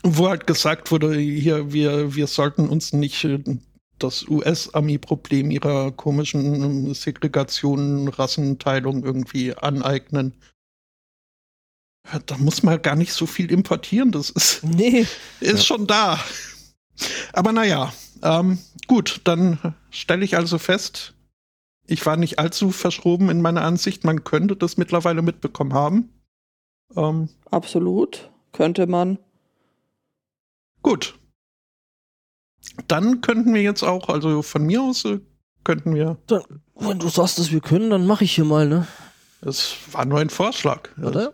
wo halt gesagt wurde, hier, wir, wir sollten uns nicht äh, das US-Ami-Problem ihrer komischen äh, Segregation, Rassenteilung irgendwie aneignen. Ja, Da muss man gar nicht so viel importieren, das ist [LAUGHS] nee. ist Ja. schon da. Aber naja, ähm, gut, dann stelle ich also fest, ich war nicht allzu verschroben in meiner Ansicht. Man könnte das mittlerweile mitbekommen haben. Ähm, Absolut. Könnte man. gut. Dann könnten wir jetzt auch, also von mir aus, äh, könnten wir, Dann, wenn du sagst, dass wir können, dann mache ich hier mal, ne? das war nur ein Vorschlag. Oder?